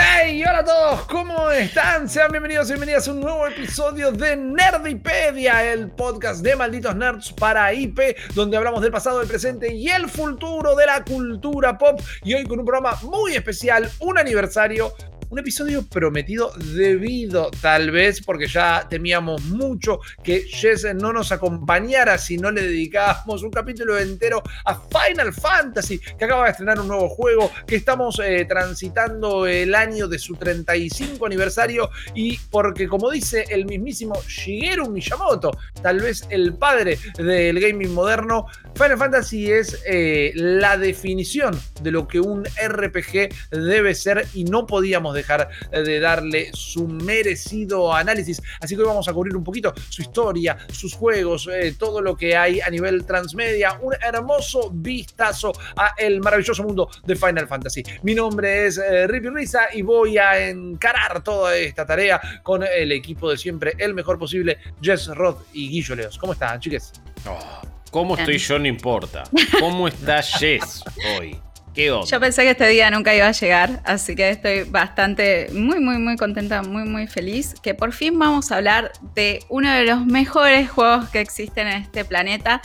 ¡Hey! Hola a todos, ¿cómo están? Sean bienvenidos y bienvenidas a un nuevo episodio de Nerdipedia, el podcast de malditos nerds para IP, donde hablamos del pasado, del presente y el futuro de la cultura pop. Y hoy con un programa muy especial, un aniversario un episodio prometido debido tal vez porque ya temíamos mucho que Jess no nos acompañara si no le dedicábamos un capítulo entero a Final Fantasy, que acaba de estrenar un nuevo juego, que estamos eh, transitando el año de su 35 aniversario y porque como dice el mismísimo Shigeru Miyamoto, tal vez el padre del gaming moderno, Final Fantasy es eh, la definición de lo que un RPG debe ser y no podíamos dejar de darle su merecido análisis. Así que hoy vamos a cubrir un poquito su historia, sus juegos, eh, todo lo que hay a nivel transmedia, un hermoso vistazo a el maravilloso mundo de Final Fantasy. Mi nombre es eh, Rippy Risa y voy a encarar toda esta tarea con el equipo de siempre, el mejor posible, Jess Roth y Guillo Leos. ¿Cómo están, chiques? Oh, ¿Cómo estoy yo? No importa. ¿Cómo está Jess hoy? ¿Qué onda? Yo pensé que este día nunca iba a llegar, así que estoy bastante, muy, muy, muy contenta, muy, muy feliz que por fin vamos a hablar de uno de los mejores juegos que existen en este planeta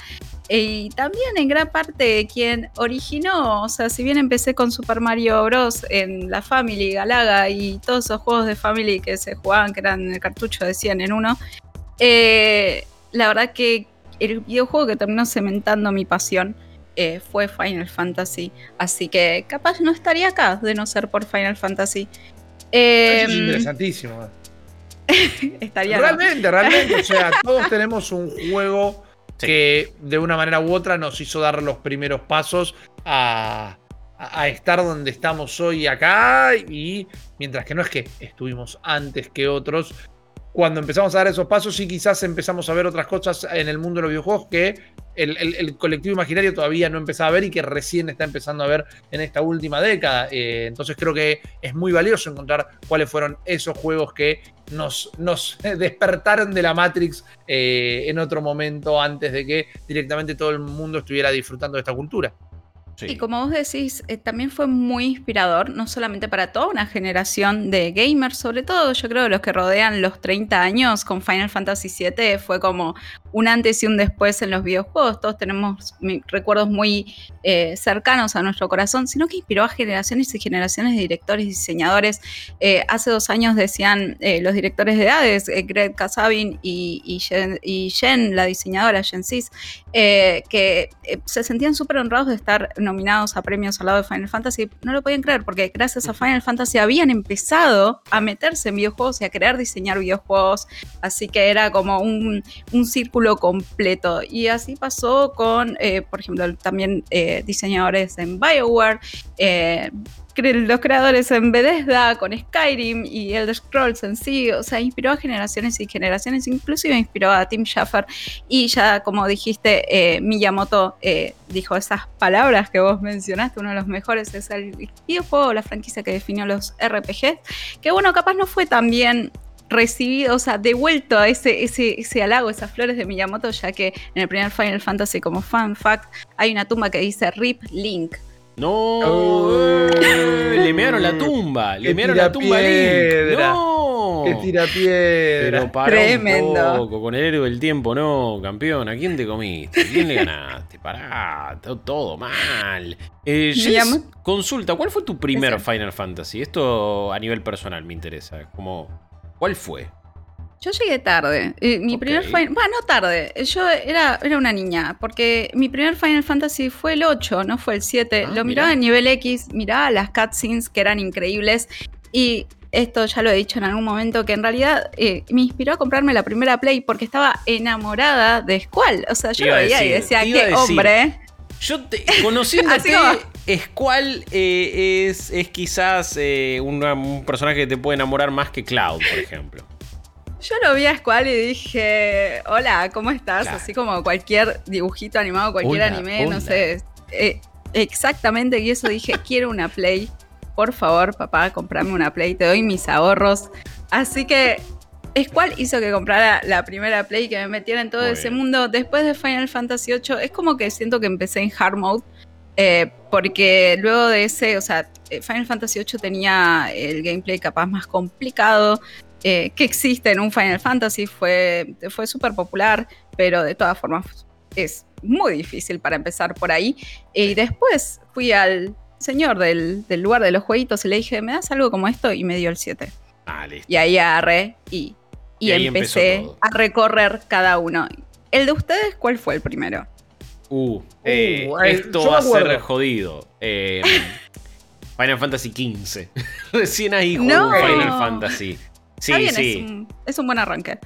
y también en gran parte quien originó, o sea, si bien empecé con Super Mario Bros. en la Family, Galaga y todos esos juegos de Family que se jugaban, que eran el cartucho de 100 en uno, eh, la verdad que el videojuego que terminó cementando mi pasión eh, fue Final Fantasy. Así que capaz no estaría acá de no ser por Final Fantasy. Eso es interesantísimo. estaría realmente, realmente. O sea, todos tenemos un juego que de una manera u otra nos hizo dar los primeros pasos a, a estar donde estamos hoy acá. Y mientras que no es que estuvimos antes que otros, cuando empezamos a dar esos pasos y quizás empezamos a ver otras cosas en el mundo de los videojuegos que el, colectivo imaginario todavía no empezaba a ver y que recién está empezando a ver en esta última década. Eh, entonces creo que es muy valioso encontrar cuáles fueron esos juegos que nos, nos despertaron de la Matrix eh, en otro momento antes de que directamente todo el mundo estuviera disfrutando de esta cultura. Y como vos decís, eh, también fue muy inspirador, no solamente para toda una generación de gamers, sobre todo yo creo los que rodean los 30 años con Final Fantasy VII, fue como un antes y un después en los videojuegos. Todos tenemos recuerdos muy eh, cercanos a nuestro corazón, sino que inspiró a generaciones y generaciones de directores y diseñadores. Eh, hace dos años decían los directores de Hades, Greg Kasabin y, Jen, la diseñadora, Jen Cis, que se sentían súper honrados de estar nominados a premios al lado de Final Fantasy, no lo podían creer porque gracias a Final Fantasy habían empezado a meterse en videojuegos y a querer diseñar videojuegos, así que era como un, círculo completo. Y así pasó con, eh, por ejemplo, también eh, diseñadores en Bioware. Los creadores en Bethesda con Skyrim y Elder Scrolls en sí, o sea, inspiró a generaciones y generaciones, inclusive inspiró a Tim Schafer y ya como dijiste, eh, Miyamoto eh, dijo esas palabras que vos mencionaste, uno de los mejores es el videojuego, la franquicia que definió los RPGs, que bueno, capaz no fue tan bien recibido, o sea, devuelto a ese, ese, ese halago, esas flores de Miyamoto, ya que en el primer Final Fantasy como fan fact hay una tumba que dice RIP Link. No, le mearon la tumba, le mearon la tumba piedra. No, que tira piedra. Pero para Tremendo. un poco, con el héroe del tiempo, no, campeón. ¿A quién te comiste? ¿A quién le ganaste? Pará, todo, mal. Eh, consulta, ¿cuál fue tu primer Final Fantasy? Esto a nivel personal me interesa. Como, ¿cuál fue? Yo llegué tarde. Eh, mi primer Final. Bueno, no tarde. Yo era, era una niña. Porque mi primer Final Fantasy fue el 8, no fue el 7. Ah, Lo miraba en nivel X, miraba las cutscenes que eran increíbles. Y esto ya lo he dicho en algún momento, que en realidad eh, me inspiró a comprarme la primera Play porque estaba enamorada de Squall. O sea, yo lo veía y decía, qué hombre. Yo te, conociéndote, Squall eh, es, es, quizás un personaje que te puede enamorar más que Cloud, por ejemplo. Yo lo vi a Squall y dije, hola, ¿cómo estás? Así como cualquier dibujito animado, cualquier anime, no sé. Eh, exactamente, y eso dije, quiero una Play. Por favor, papá, comprame una Play, te doy mis ahorros. Así que Squall hizo que comprara la primera Play, que me metiera en todo ese mundo. Después de Final Fantasy VIII, es como que siento que empecé en hard mode. Eh, porque luego de ese, o sea, eh, Final Fantasy VIII tenía el gameplay capaz más complicado, eh, que existe en un Final Fantasy, fue, fue súper popular, pero de todas formas es muy difícil para empezar por ahí. Y después fui al señor del, lugar de los jueguitos y le dije, ¿me das algo como esto? Y me dio el 7. Ah, y ahí agarré y, y, empecé a recorrer cada uno. ¿El de ustedes cuál fue el primero? Uh, eh, uh esto va a ser jodido. Eh, Final Fantasy XV. Recién ahí jugó Final Fantasy. Sí, sí. Es un, buen arranque.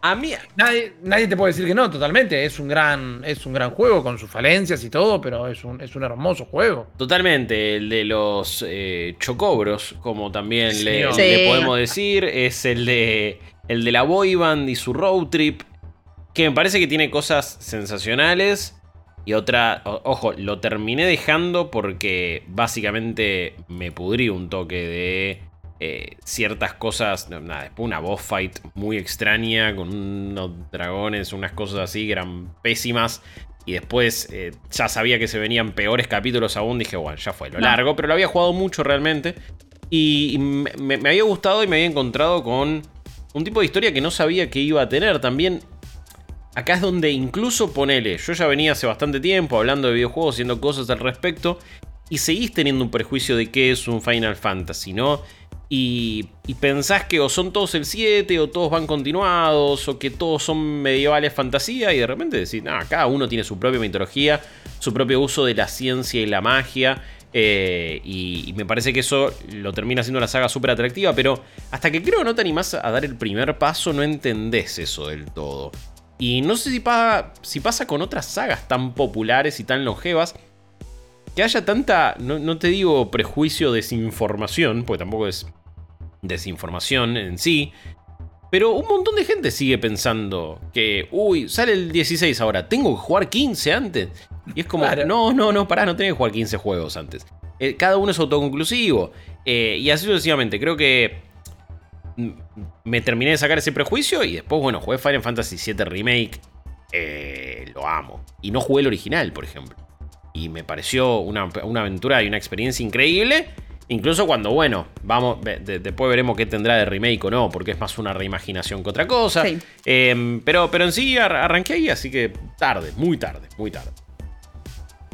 A mí. Nadie, te puede decir que no, totalmente. Es un gran, es un gran juego con sus falencias y todo, pero es un, es un hermoso juego. Totalmente. El de los eh, chocobros, como también le, podemos decir, es el de, el de la boy band y su road trip. Que me parece que tiene cosas sensacionales. Y otra, ojo, lo terminé dejando porque básicamente me pudrí un toque de eh, ciertas cosas, nada, después una boss fight muy extraña con unos dragones, unas cosas así que eran pésimas. Y después eh, ya sabía que se venían peores capítulos aún. Dije, bueno, ya fue lo largo, pero lo había jugado mucho realmente. Y me, había gustado y me había encontrado con un tipo de historia que no sabía que iba a tener. También acá es donde incluso ponele, yo ya venía hace bastante tiempo hablando de videojuegos, haciendo cosas al respecto, y seguís teniendo un prejuicio de qué es un Final Fantasy, ¿no? Y, pensás que o son todos el 7, o todos van continuados, o que todos son medievales fantasía, y de repente decís, no, cada uno tiene su propia mitología, su propio uso de la ciencia y la magia. Eh, y, me parece que eso lo termina siendo una saga súper atractiva, pero hasta que creo que no te animás a dar el primer paso, no entendés eso del todo. Y no sé si, si pasa con otras sagas tan populares y tan longevas, que haya tanta, no, no te digo prejuicio, desinformación, porque tampoco es desinformación en sí. Pero un montón de gente sigue pensando que, uy, sale el 16 ahora, tengo que jugar 15 antes. Y es como, no, no, no, pará, no tenés que jugar 15 juegos antes. Eh, cada uno es autoconclusivo. Eh, y así sucesivamente, creo que me terminé de sacar ese prejuicio y después, bueno, jugué Final Fantasy VII Remake. Eh, lo amo. Y no jugué el original, por ejemplo. Y me pareció una, una aventura y una experiencia increíble. Incluso cuando, bueno, vamos, después veremos qué tendrá de remake o no, porque es más una reimaginación que otra cosa. Em, pero, pero en sí arranqué ahí, así que tarde, muy tarde, muy tarde.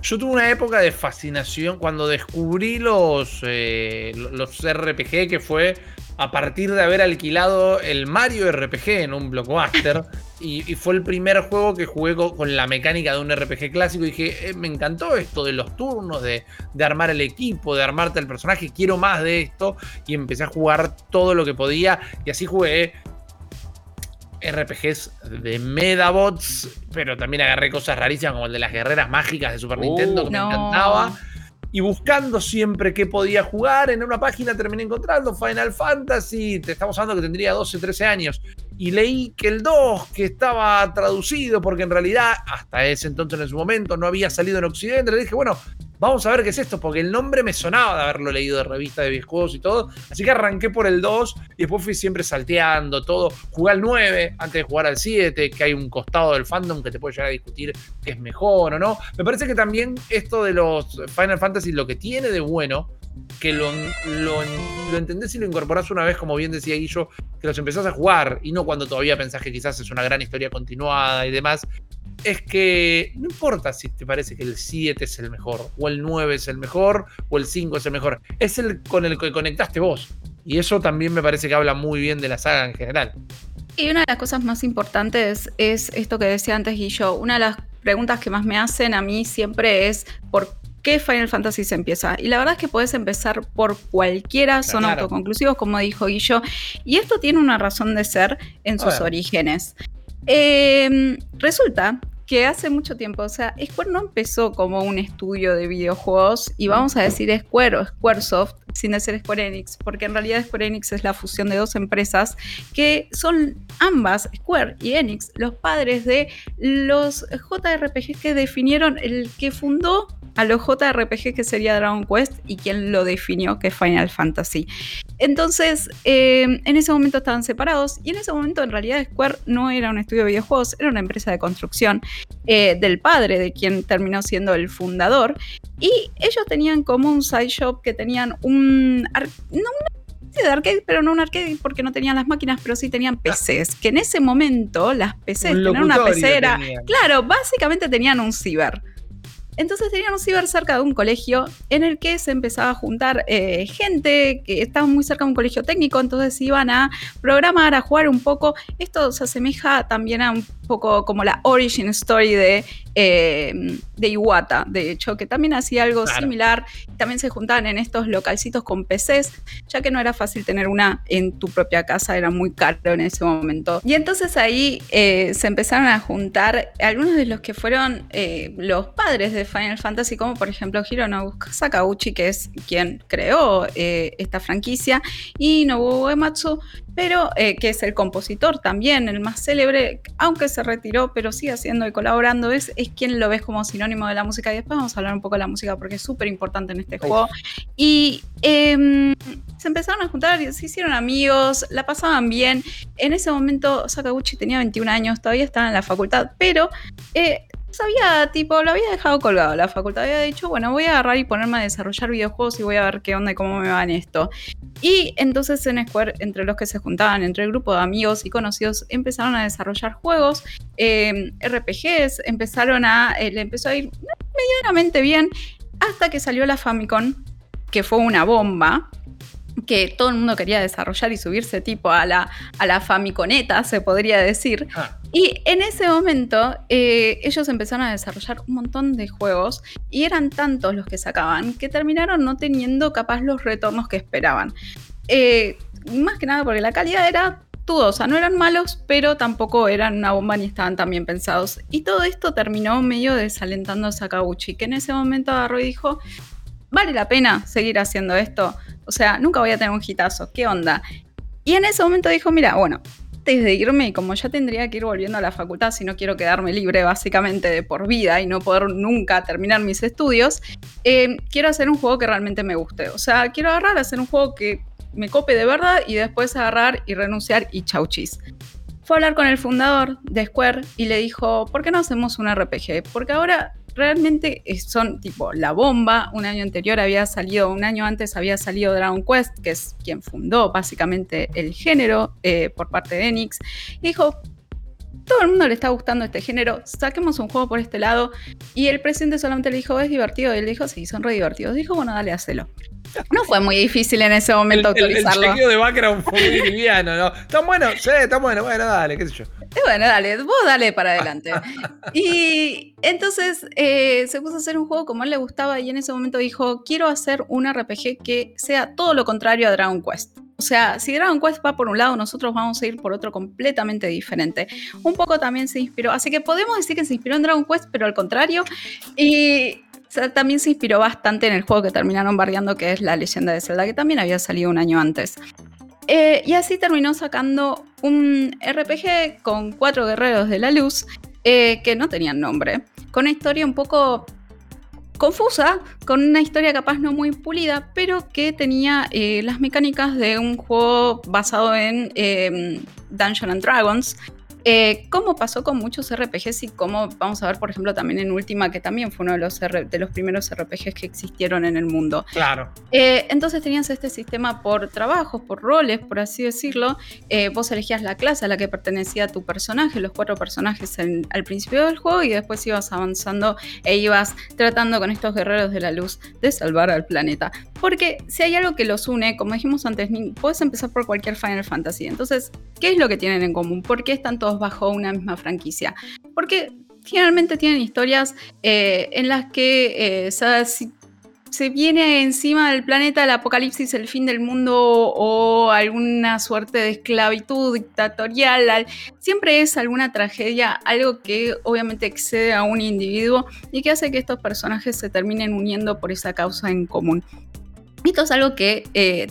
Yo tuve una época de fascinación cuando descubrí los, eh, los RPG, que fue a partir de haber alquilado el Mario RPG en un blockbuster. Y, fue el primer juego que jugué con, la mecánica de un RPG clásico. Y dije, eh, me encantó esto de los turnos, de, de, armar el equipo, de armarte el personaje. Quiero más de esto. Y empecé a jugar todo lo que podía. Y así jugué RPGs de Medabots, pero también agarré cosas rarísimas como el de las guerreras mágicas de Super Nintendo, que me encantaba. Y buscando siempre qué podía jugar, en una página terminé encontrando Final Fantasy, te estamos hablando que tendría 12, 13 años, y leí que el 2, que estaba traducido, porque en realidad hasta ese entonces en su momento no había salido en Occidente, le dije, bueno, vamos a ver qué es esto, porque el nombre me sonaba de haberlo leído de revista de videojuegos y todo. Así que arranqué por el 2 y después fui siempre salteando todo. Jugué al 9 antes de jugar al 7, que hay un costado del fandom que te puede llegar a discutir que es mejor o no. Me parece que también esto de los Final Fantasy lo que tiene de bueno que lo, lo, entendés y lo incorporás una vez, como bien decía Guillo, que los empezás a jugar y no cuando todavía pensás que quizás es una gran historia continuada y demás, es que no importa si te parece que el 7 es el mejor, o el 9 es el mejor, o el 5 es el mejor, es el con el que conectaste vos. Y eso también me parece que habla muy bien de la saga en general. Y una de las cosas más importantes es esto que decía antes Guillo. Una de las preguntas que más me hacen a mí siempre es ¿por qué Final Fantasy se empieza? Y la verdad es que puedes empezar por cualquiera, son autoconclusivos, como dijo Guillo. Y esto tiene una razón de ser en sus orígenes. Em, resulta que hace mucho tiempo, o sea, Square no empezó como un estudio de videojuegos y vamos a decir Square o Squaresoft sin decir Square Enix, porque en realidad Square Enix es la fusión de dos empresas que son ambas, Square y Enix, los padres de los JRPGs que definieron el que fundó a los JRPG que sería Dragon Quest y quien lo definió que es Final Fantasy. Entonces, eh, en ese momento estaban separados y en ese momento en realidad Square no era un estudio de videojuegos, era una empresa de construcción eh, del padre de quien terminó siendo el fundador y ellos tenían como un side shop que tenían un... No, de arcade, pero no un arcade porque no tenían las máquinas, pero sí tenían PCs. Que en ese momento las PCs, tener una PC era. Claro, básicamente tenían un ciber. Entonces tenían un ciber cerca de un colegio en el que se empezaba a juntar eh, gente que estaba muy cerca de un colegio técnico, entonces iban a programar, a jugar un poco. Esto se asemeja también a un poco como la origin story de, eh, de Iwata, de hecho, que también hacía algo similar. También se juntaban en estos localcitos con PCs, ya que no era fácil tener una en tu propia casa, era muy caro en ese momento. Y entonces ahí eh, se empezaron a juntar algunos de los que fueron los padres de Final Fantasy, como por ejemplo Hironobu Sakauchi, que es quien creó eh, esta franquicia, y Nobuo Uematsu, pero eh, que es el compositor también, el más célebre, aunque se retiró, pero sigue haciendo y colaborando, es, es quien lo ves como sinónimo de la música. Y después vamos a hablar un poco de la música porque es súper importante en este juego. Y em, se empezaron a juntar, se hicieron amigos, la pasaban bien. En ese momento Sakaguchi tenía 21 años, todavía estaba en la facultad, pero eh, sabía, tipo, lo había dejado colgado. La facultad había dicho, bueno, voy a agarrar y ponerme a desarrollar videojuegos y voy a ver qué onda y cómo me va en esto. Y entonces en Square, entre los que se juntaban, entre el grupo de amigos y conocidos, empezaron a desarrollar juegos, eh, RPGs, empezaron a, eh, le empezó a ir medianamente bien hasta que salió la Famicom, que fue una bomba que todo el mundo quería desarrollar y subirse tipo a la, a la Famiconeta, se podría decir. Ah. Y en ese momento eh, ellos empezaron a desarrollar un montón de juegos y eran tantos los que sacaban que terminaron no teniendo capaz los retornos que esperaban. Eh, más que nada porque la calidad era dudosa, no eran malos, pero tampoco eran una bomba ni estaban tan bien pensados. Y todo esto terminó medio desalentando a Sakaguchi, que en ese momento agarró y dijo, ¿vale la pena seguir haciendo esto? O sea, nunca voy a tener un hitazo, ¿qué onda? Y en ese momento dijo, mira, bueno, antes de irme, como ya tendría que ir volviendo a la facultad si no quiero quedarme libre básicamente de por vida y no poder nunca terminar mis estudios, eh, quiero hacer un juego que realmente me guste. O sea, quiero agarrar, hacer un juego que me cope de verdad y después agarrar y renunciar y chauchis. Fue a hablar con el fundador de Square y le dijo, ¿por qué no hacemos un RPG? Porque ahora realmente son tipo la bomba. Un año anterior había salido, un año antes había salido Dragon Quest, que es quien fundó básicamente el género eh, por parte de Enix. Y dijo, todo el mundo le está gustando este género, saquemos un juego por este lado. Y el presidente solamente le dijo, es divertido. Y él dijo, sí, son re divertidos. Dijo, bueno, dale, hacelo. No fue muy difícil en ese momento autorizarlo. El, chequeo de background fue muy liviano, ¿no? Está bueno, sí, está bueno, bueno, dale, qué sé yo. Bueno, dale, vos dale para adelante. Y entonces eh, se puso a hacer un juego como a él le gustaba y en ese momento dijo, quiero hacer un RPG que sea todo lo contrario a Dragon Quest. O sea, si Dragon Quest va por un lado, nosotros vamos a ir por otro completamente diferente. Un poco también se inspiró, así que podemos decir que se inspiró en Dragon Quest, pero al contrario. Y también se inspiró bastante en el juego que terminaron bardeando, que es La leyenda de Zelda, que también había salido un año antes. Eh, y así terminó sacando un RPG con cuatro guerreros de la luz eh, que no tenían nombre, con una historia un poco confusa, con una historia capaz no muy pulida, pero que tenía eh, las mecánicas de un juego basado en Dungeons and Dragons, eh, como pasó con muchos RPGs y como vamos a ver, por ejemplo, también en Última, que también fue uno de los, de los primeros RPGs que existieron en el mundo. Claro. Eh, entonces tenías este sistema por trabajos, por roles, por así decirlo. Eh, vos elegías la clase a la que pertenecía tu personaje, los cuatro personajes al principio del juego, y después ibas avanzando e ibas tratando con estos guerreros de la luz de salvar al planeta. Porque si hay algo que los une, como dijimos antes, puedes empezar por cualquier Final Fantasy. Entonces, ¿qué es lo que tienen en común? ¿Por qué están todos bajo una misma franquicia. Porque finalmente tienen historias eh, en las que eh, se viene encima del planeta el apocalipsis, el fin del mundo o alguna suerte de esclavitud dictatorial. Siempre es alguna tragedia, algo que obviamente excede a un individuo y que hace que estos personajes se terminen uniendo por esa causa en común. Esto es algo que, eh,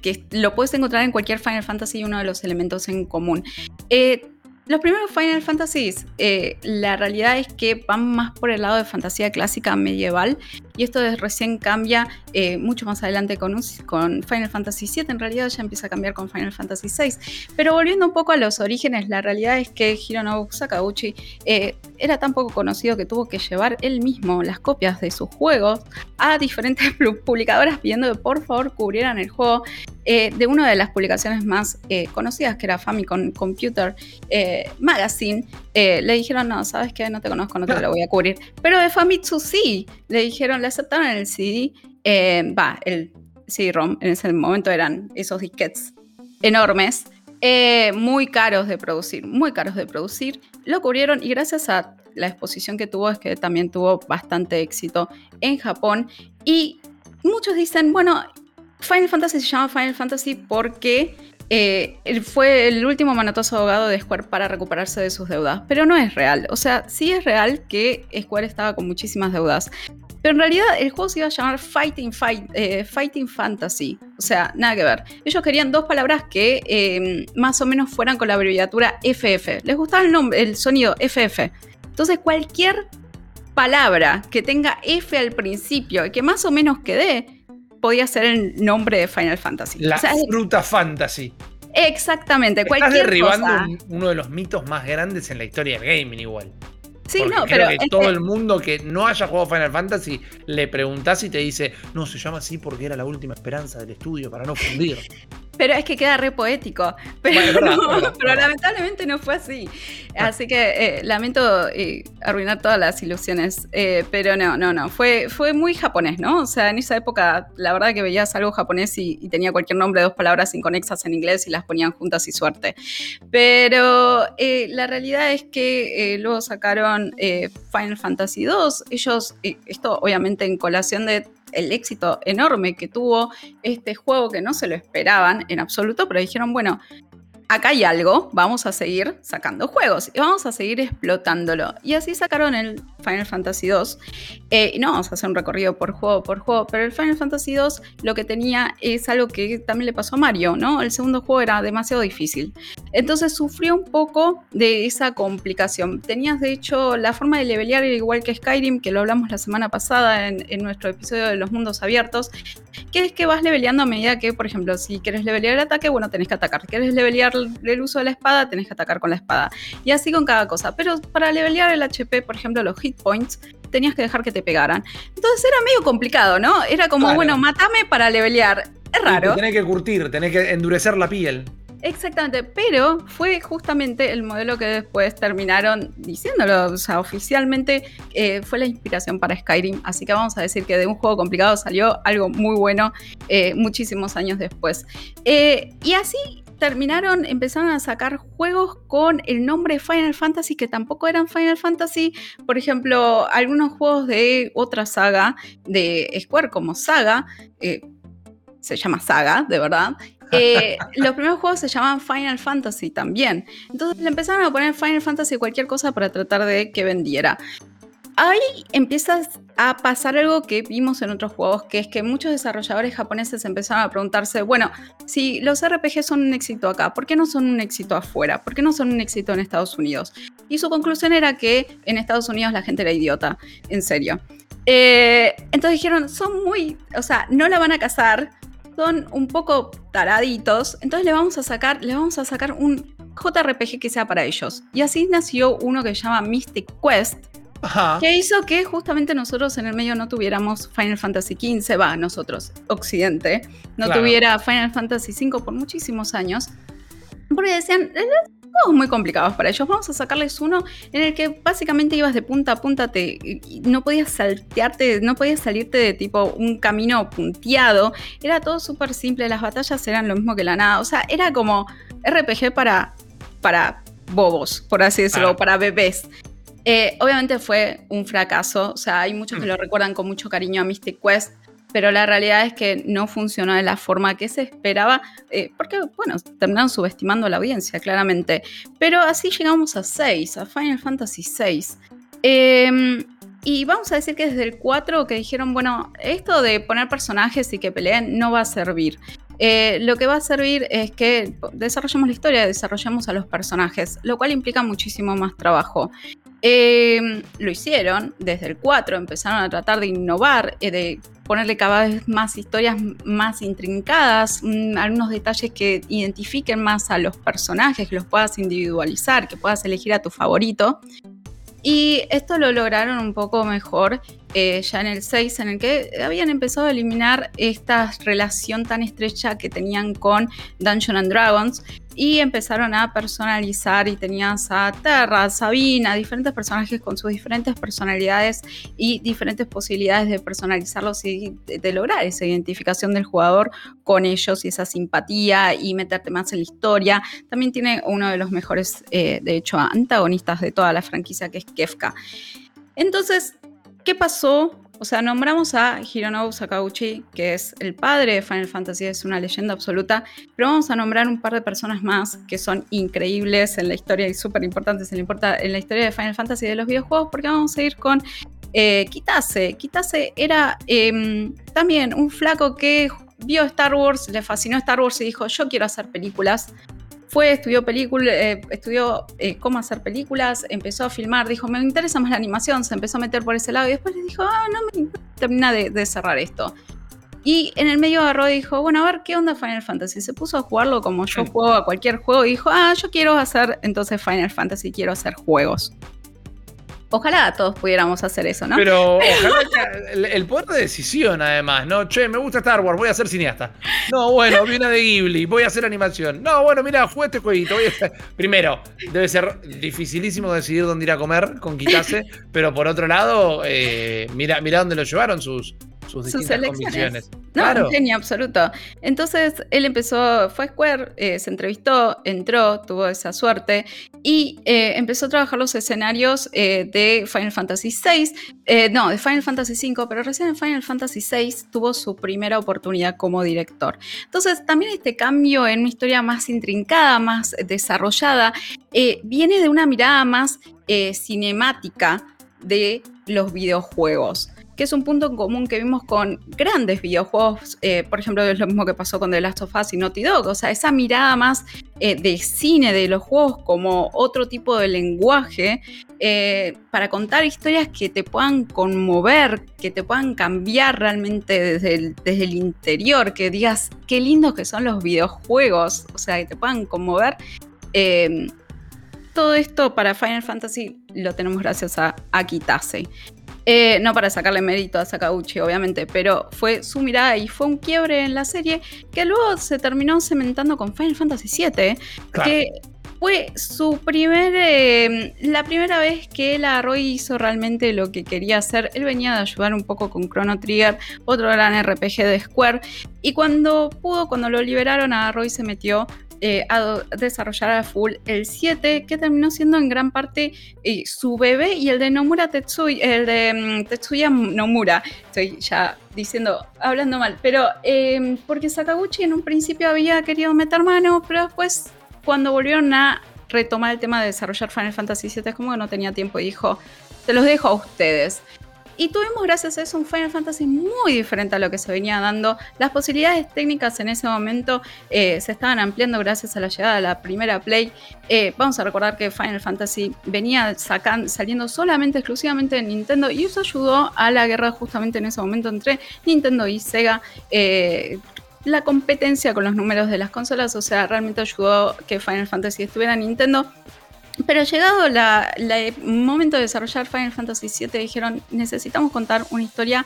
que lo puedes encontrar en cualquier Final Fantasy, uno de los elementos en común. Eh, los primeros Final Fantasies, eh, la realidad es que van más por el lado de fantasía clásica medieval y esto recién cambia eh, mucho más adelante con, con, Final Fantasy VII, en realidad ya empieza a cambiar con Final Fantasy VI. Pero volviendo un poco a los orígenes, la realidad es que Hironobu Sakauchi eh, era tan poco conocido que tuvo que llevar él mismo las copias de sus juegos a diferentes publicadoras pidiendo que por favor cubrieran el juego eh, de una de las publicaciones más eh, conocidas, que era Famicom Computer eh, Magazine, le dijeron, no, sabes que no te conozco, no te lo voy a cubrir. Pero de Famitsu sí, le dijeron, le aceptaron el CD, va, el CD-ROM, en ese momento eran esos disquets enormes, muy caros de producir, muy caros de producir, lo cubrieron y gracias a la exposición que tuvo es que también tuvo bastante éxito en Japón. Y muchos dicen, bueno, Final Fantasy se llama Final Fantasy porque eh, fue el último manotazo abogado de Square para recuperarse de sus deudas. Pero no es real. O sea, sí es real que Square estaba con muchísimas deudas. Pero en realidad el juego se iba a llamar Fighting, Fight, eh, Fighting Fantasy. O sea, nada que ver. Ellos querían dos palabras que em, más o menos fueran con la abreviatura FF. Les gustaba el nombre, el sonido FF. Entonces cualquier palabra que tenga F al principio y que más o menos quede, podía ser el nombre de Final Fantasy. La fruta fantasy. Exactamente. Estás derribando uno de los mitos más grandes en la historia del gaming igual. Sí, no, pero que todo el mundo que no haya jugado Final Fantasy le preguntás y te dice, no, se llama así porque era la última esperanza del estudio para no fundir. Pero es que queda re poético. Pero, lamentablemente no fue así. Ah. Así que eh, lamento eh, arruinar todas las ilusiones. Eh, pero no, no, no. Fue, fue muy japonés, ¿no? O sea, en esa época, la verdad que veías algo japonés y, tenía cualquier nombre dos palabras inconexas en inglés y las ponían juntas y suerte. Pero la realidad es que luego sacaron Final Fantasy II. Ellos, esto obviamente en colación de el éxito enorme que tuvo este juego que no se lo esperaban en absoluto, pero dijeron, bueno, acá hay algo, vamos a seguir sacando juegos y vamos a seguir explotándolo. Y así sacaron el Final Fantasy II. Eh, no vamos a hacer un recorrido por juego por juego, pero el Final Fantasy II lo que tenía es algo que también le pasó a Mario, ¿no? El segundo juego era demasiado difícil. Entonces sufrió un poco de esa complicación. Tenías de hecho la forma de levelear igual que Skyrim, que lo hablamos la semana pasada en, nuestro episodio de los mundos abiertos, que es que vas leveleando a medida que, por ejemplo, si quieres levelear el ataque, bueno, tenés que atacar. ¿Quieres levelear el uso de la espada? Tenés que atacar con la espada. Y así con cada cosa. Pero para levelear el HP, por ejemplo, los hit points, tenías que dejar que te pegaran. Entonces era medio complicado, ¿no? Era como, bueno, matame para levelear. Es raro. tenés que curtir, tenés que endurecer la piel. Exactamente, pero fue justamente el modelo que después terminaron diciéndolo, o sea, oficialmente eh, fue la inspiración para Skyrim, así que vamos a decir que de un juego complicado salió algo muy bueno eh, muchísimos años después. Eh, y así terminaron, empezaron a sacar juegos con el nombre Final Fantasy que tampoco eran Final Fantasy. Por ejemplo, algunos juegos de otra saga de Square como Saga. se llama Saga, de verdad, eh, los primeros juegos se llamaban Final Fantasy también. Entonces le empezaron a poner Final Fantasy cualquier cosa para tratar de que vendiera. Ahí empiezas a pasar algo que vimos en otros juegos, que es que muchos desarrolladores japoneses empezaron a preguntarse, bueno, si los RPG son un éxito acá, ¿por qué no son un éxito afuera? ¿Por qué no son un éxito en Estados Unidos? Y su conclusión era que en Estados Unidos la gente era idiota, en serio. Eh, entonces dijeron, son muy, o sea, no la van a casar, son un poco taraditos, entonces le vamos a sacar, le vamos a sacar un JRPG que sea para ellos. Y así nació uno que se llama Mystic Quest, que hizo que justamente nosotros en el medio no tuviéramos Final Fantasy XV, va, nosotros, Occidente, no tuviera Final Fantasy V por muchísimos años. Porque decían, muy complicados para ellos. Vamos a sacarles uno en el que básicamente ibas de punta a punta, te, no podías saltearte, no podías salirte de tipo un camino punteado. Era todo súper simple, las batallas eran lo mismo que la nada. O sea, era como RPG para, para bobos, por así decirlo, para bebés. Eh, obviamente fue un fracaso, o sea, hay muchos que mm. lo recuerdan con mucho cariño a Mystic Quest, pero la realidad es que no funcionó de la forma que se esperaba, eh, porque, bueno, terminaron subestimando a la audiencia, claramente. Pero así llegamos a 6, a Final Fantasy VI. Em, y vamos a decir que desde el 4 que dijeron, bueno, esto de poner personajes y que peleen no va a servir. Eh, lo que va a servir es que desarrollemos la historia, desarrollemos a los personajes, lo cual implica muchísimo más trabajo. Em, lo hicieron desde el 4, empezaron a tratar de innovar, eh, de ponerle cada vez más historias más intrincadas, mm, algunos detalles que identifiquen más a los personajes, que los puedas individualizar, que puedas elegir a tu favorito. Y esto lo lograron un poco mejor eh, ya en el 6, en el que habían empezado a eliminar esta relación tan estrecha que tenían con Dungeons and Dragons y empezaron a personalizar y tenías a Terra, Sabina, diferentes personajes con sus diferentes personalidades y diferentes posibilidades de personalizarlos y de, lograr esa identificación del jugador con ellos y esa simpatía y meterte más en la historia. También tiene uno de los mejores, eh, de hecho, antagonistas de toda la franquicia que es Kefka. Entonces, ¿qué pasó o sea, nombramos a Hironobu Sakauchi, que es el padre de Final Fantasy, es una leyenda absoluta, pero vamos a nombrar un par de personas más que son increíbles en la historia y súper importantes en en la historia de Final Fantasy de los videojuegos, porque vamos a ir con eh, Kitase. Kitase era em, también un flaco que vio Star Wars, le fascinó Star Wars y dijo, yo quiero hacer películas fue, estudió película, eh, estudió eh, cómo hacer películas, empezó a filmar, dijo, me interesa más la animación, se empezó a meter por ese lado y después le dijo, ah, no me termina de, cerrar esto. Y en el medio agarró y dijo, bueno, a ver, ¿qué onda Final Fantasy? Se puso a jugarlo como yo juego a cualquier juego y dijo, ah, yo quiero hacer entonces Final Fantasy, quiero hacer juegos. Ojalá todos pudiéramos hacer eso, ¿no? Pero ojalá el, poder de decisión, además, ¿no? Che, me gusta Star Wars, voy a ser cineasta. No, bueno, viene de Ghibli, voy a hacer animación. No, bueno, mira, jugué este jueguito. Voy a Primero, debe ser dificilísimo decidir dónde ir a comer con Kitase, pero por otro lado, eh, mira, mira dónde lo llevaron sus, sus distintas convicciones. No, un genio absoluto. Entonces él empezó, fue a Square, eh, se entrevistó, entró, tuvo esa suerte y eh, empezó a trabajar los escenarios eh, de Final Fantasy VI, no, de Final Fantasy V, pero recién en Final Fantasy VI tuvo su primera oportunidad como director. Entonces también este cambio en una historia más intrincada, más desarrollada, viene de una mirada más cinemática de los videojuegos que es un punto en común que vimos con grandes videojuegos, eh, por ejemplo, es lo mismo que pasó con The Last of Us y Naughty Dog, o sea, esa mirada más eh, de cine de los juegos como otro tipo de lenguaje eh, para contar historias que te puedan conmover, que te puedan cambiar realmente desde el, desde el interior, que digas qué lindos que son los videojuegos, o sea, que te puedan conmover. todo esto para Final Fantasy lo tenemos gracias a, a Kitase. Eh, no para sacarle mérito a Sakauchi, obviamente, pero fue su mirada y fue un quiebre en la serie que luego se terminó cementando con Final Fantasy VII, que fue su primer, eh, la primera vez que él agarró y hizo realmente lo que quería hacer. Él venía de ayudar un poco con Chrono Trigger, otro gran RPG de Square, y cuando pudo, cuando lo liberaron, agarró y se metió eh, a desarrollar a full el 7, que terminó siendo en gran parte eh, su bebé y el de Nomura Tetsuya, el de mm, Tetsuya Nomura. Estoy ya diciendo, hablando mal, pero em, porque Sakaguchi en un principio había querido meter mano, pero después cuando volvieron a retomar el tema de desarrollar Final Fantasy VII, es como que no tenía tiempo y dijo, te los dejo a ustedes. Y tuvimos gracias a eso un Final Fantasy muy diferente a lo que se venía dando. Las posibilidades técnicas en ese momento eh, se estaban ampliando gracias a la llegada de la primera Play. Eh, vamos a recordar que Final Fantasy venía saliendo solamente, exclusivamente de Nintendo y eso ayudó a la guerra justamente en ese momento entre Nintendo y Sega. Eh, la competencia con los números de las consolas, o sea, realmente ayudó que Final Fantasy estuviera en Nintendo pero llegado el momento de desarrollar Final Fantasy VII, dijeron, necesitamos contar una historia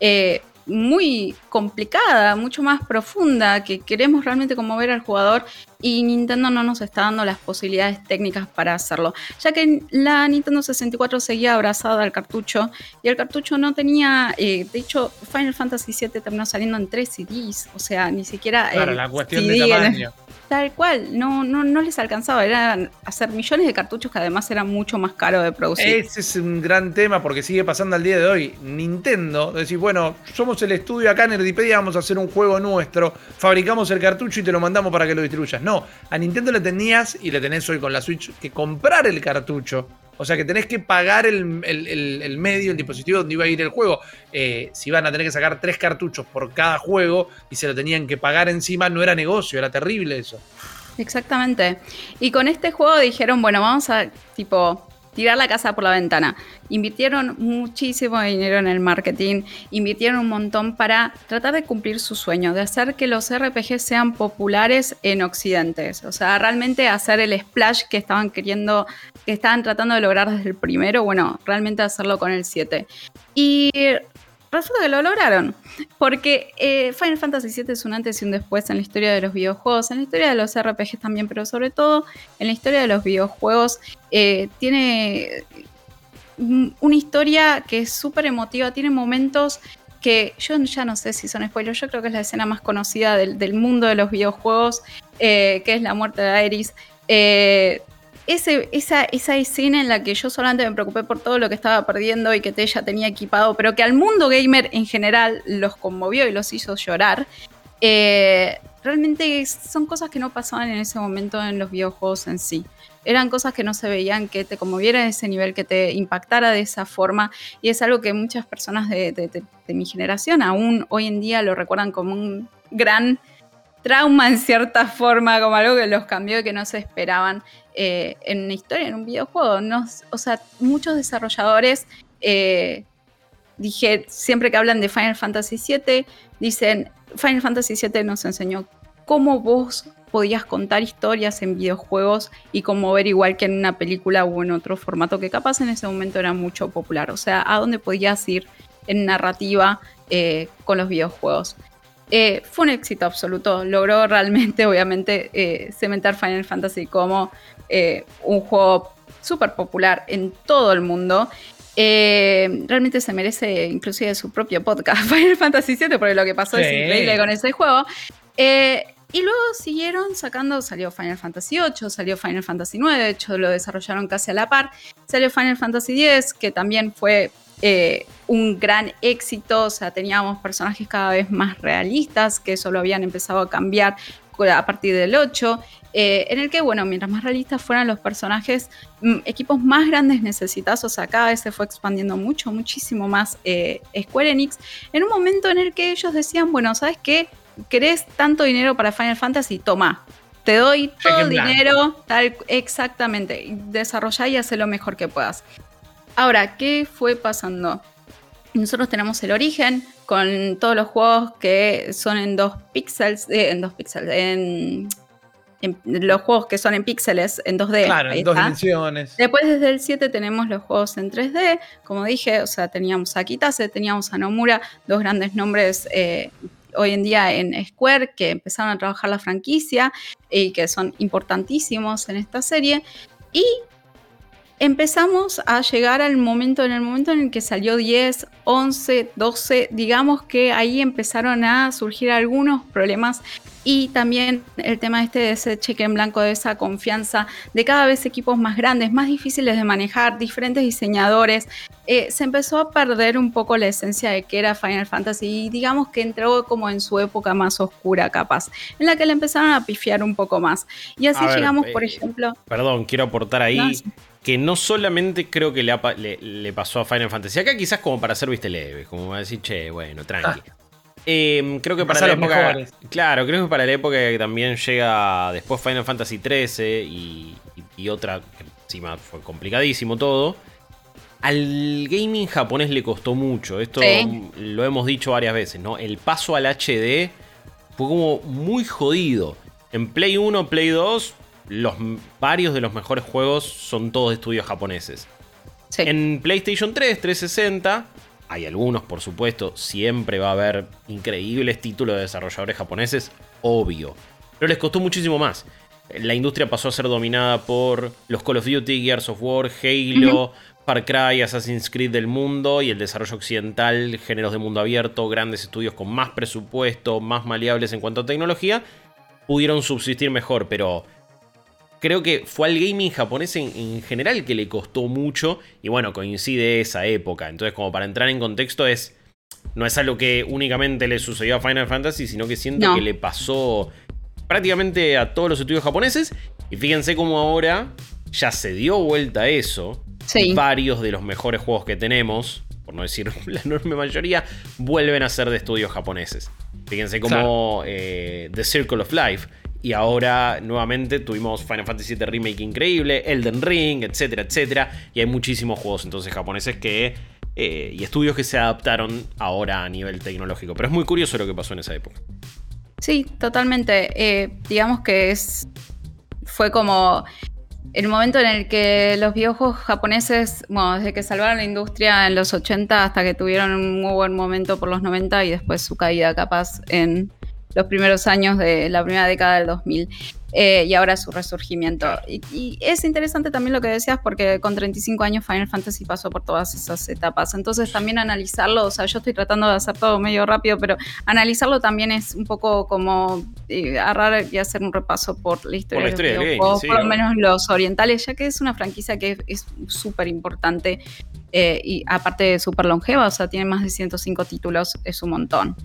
eh, muy complicada, mucho más profunda, que queremos realmente conmover al jugador y Nintendo no nos está dando las posibilidades técnicas para hacerlo, ya que la Nintendo 64 seguía abrazada al cartucho y el cartucho no tenía, eh, de hecho Final Fantasy VII terminó saliendo en tres CDs, o sea, ni siquiera... Claro, la cuestión de tamaño. Tal cual, no, no, no les alcanzaba, eran hacer millones de cartuchos que además eran mucho más caros de producir. Ese es un gran tema porque sigue pasando al día de hoy. Nintendo, decir, bueno, somos el estudio acá en Nerdipedia, vamos a hacer un juego nuestro, fabricamos el cartucho y te lo mandamos para que lo distribuyas. No, a Nintendo le tenías, y le tenés hoy con la Switch, que comprar el cartucho. O sea que tenés que pagar el, medio, el dispositivo donde iba a ir el juego. Eh, si iban a tener que sacar tres cartuchos por cada juego y se lo tenían que pagar encima, no era negocio, era terrible eso. Exactamente. Y con este juego dijeron, bueno, vamos a tipo tirar la casa por la ventana. Invirtieron muchísimo dinero en el marketing, invirtieron un montón para tratar de cumplir su sueño, de hacer que los RPG sean populares en Occidente. O sea, realmente hacer el splash que estaban queriendo, que estaban tratando de lograr desde el primero, bueno, realmente hacerlo con el 7. Y resulta que lo lograron. Porque eh, Final Fantasy VII es un antes y un después en la historia de los videojuegos, en la historia de los RPGs también, pero sobre todo en la historia de los videojuegos. Eh, tiene una historia que es súper emotiva, tiene momentos que yo ya no sé si son spoilers, yo creo que es la escena más conocida del, mundo de los videojuegos, eh, que es la muerte de Esa, escena en la que yo solamente me preocupé por todo lo que estaba perdiendo y que ella tenía equipado, pero que al mundo gamer en general los conmovió y los hizo llorar, eh, realmente son cosas que no pasaban en ese momento en los videojuegos en sí. Eran cosas que no se veían, que te conmoviera a ese nivel, que te impactara de esa forma. Y es algo que muchas personas de, de mi generación aún hoy en día lo recuerdan como un gran trauma en cierta forma, como algo que los cambió y que no se esperaban eh, en una historia, en un videojuego. O sea, muchos desarrolladores, eh, dije, siempre que hablan de Final Fantasy VII, dicen, Final Fantasy VII nos enseñó cómo vos podías contar historias en videojuegos y cómo ver igual que en una película o en otro formato que capaz en ese momento era mucho popular. O sea, a dónde podías ir en narrativa eh, con los videojuegos. Fue un éxito absoluto. Logró realmente, obviamente, cementar Final Fantasy como eh, un juego súper popular en todo el mundo. realmente se merece inclusive su propio podcast, Final Fantasy VII, porque lo que pasó es increíble con ese juego. y luego siguieron sacando, salió Final Fantasy VIII, salió Final Fantasy IX, de hecho lo desarrollaron casi a la par. Salió Final Fantasy X, que también fue eh, un gran éxito, o sea, teníamos personajes cada vez más realistas, que eso lo habían empezado a cambiar a partir del 8, eh, en el que, bueno, mientras más realistas fueran los personajes, mm, equipos más grandes necesitas, o sea, cada vez se fue expandiendo mucho, muchísimo más eh, Square Enix, en un momento en el que ellos decían, bueno, ¿sabes qué? ¿Querés tanto dinero para Final Fantasy? Toma, te doy todo el dinero, tal, exactamente, desarrolla y hace lo mejor que puedas. Ahora, ¿qué fue pasando? Nosotros tenemos el origen con todos los juegos que son en dos píxeles, eh, en dos píxeles, en, los juegos que son en píxeles, en 2D. Claro, en dos dimensiones. Después desde el 7 tenemos los juegos en 3D, como dije, o sea, teníamos a Kitase, teníamos a Nomura, dos grandes nombres eh, hoy en día en Square que empezaron a trabajar la franquicia y que son importantísimos en esta serie. Y empezamos a llegar al momento, en el momento en el que salió 10, 11, 12, digamos que ahí empezaron a surgir algunos problemas y también el tema este de ese cheque en blanco, de esa confianza, de cada vez equipos más grandes, más difíciles de manejar, diferentes diseñadores, eh, se empezó a perder un poco la esencia de que era Final Fantasy y digamos que entró como en su época más oscura capaz, en la que le empezaron a pifiar un poco más. Y así llegamos, por eh, ejemplo... Perdón, quiero aportar ahí que no solamente creo que le, pasó a Final Fantasy, acá quizás como para hacer viste leve, como para decir, che, bueno, tranqui. Ah. Em, creo que para la época. Claro, creo que para la época que también llega después Final Fantasy XIII y, otra, que encima fue complicadísimo todo. Al gaming japonés le costó mucho. Esto lo hemos dicho varias veces, ¿no? El paso al HD fue como muy jodido. En Play 1, Play 2, los, varios de los mejores juegos son todos de estudios japoneses. En PlayStation 3, 360, hay algunos, por supuesto, siempre va a haber increíbles títulos de desarrolladores japoneses, obvio. Pero les costó muchísimo más. La industria pasó a ser dominada por los Call of Duty, Gears of War, Halo, Far Cry, Assassin's Creed del mundo y el desarrollo occidental, géneros de mundo abierto, grandes estudios con más presupuesto, más maleables en cuanto a tecnología pudieron subsistir mejor, pero creo que fue al gaming japonés en, general que le costó mucho y bueno, coincide esa época. Entonces, como para entrar en contexto, es no es algo que únicamente le sucedió a Final Fantasy, sino que siento que le pasó prácticamente a todos los estudios japoneses. Y fíjense cómo ahora ya se dio vuelta a eso. Varios de los mejores juegos que tenemos, por no decir la enorme mayoría, vuelven a ser de estudios japoneses. Fíjense cómo eh, The Circle of Life y ahora nuevamente tuvimos Final Fantasy VII Remake increíble, Elden Ring, etcétera, etcétera. Y hay muchísimos juegos entonces japoneses que... Eh, y estudios que se adaptaron ahora a nivel tecnológico. Pero es muy curioso lo que pasó en esa época. Sí, totalmente. Eh, digamos que es. Fue como el momento en el que los videojuegos japoneses, bueno, desde que salvaron la industria en los 80 hasta que tuvieron un muy buen momento por los 90 y después su caída capaz en los primeros años de la primera década del 2000. Eh, y ahora su resurgimiento. Y, es interesante también lo que decías porque con 35 años Final Fantasy pasó por todas esas etapas. Entonces también analizarlo, o sea, yo estoy tratando de hacer todo medio rápido, pero analizarlo también es un poco como eh, agarrar y hacer un repaso por la historia, por, de por lo menos los orientales, ya que es una franquicia que es súper importante eh, y aparte de súper longeva, o sea, tiene más de 105 títulos, es un montón.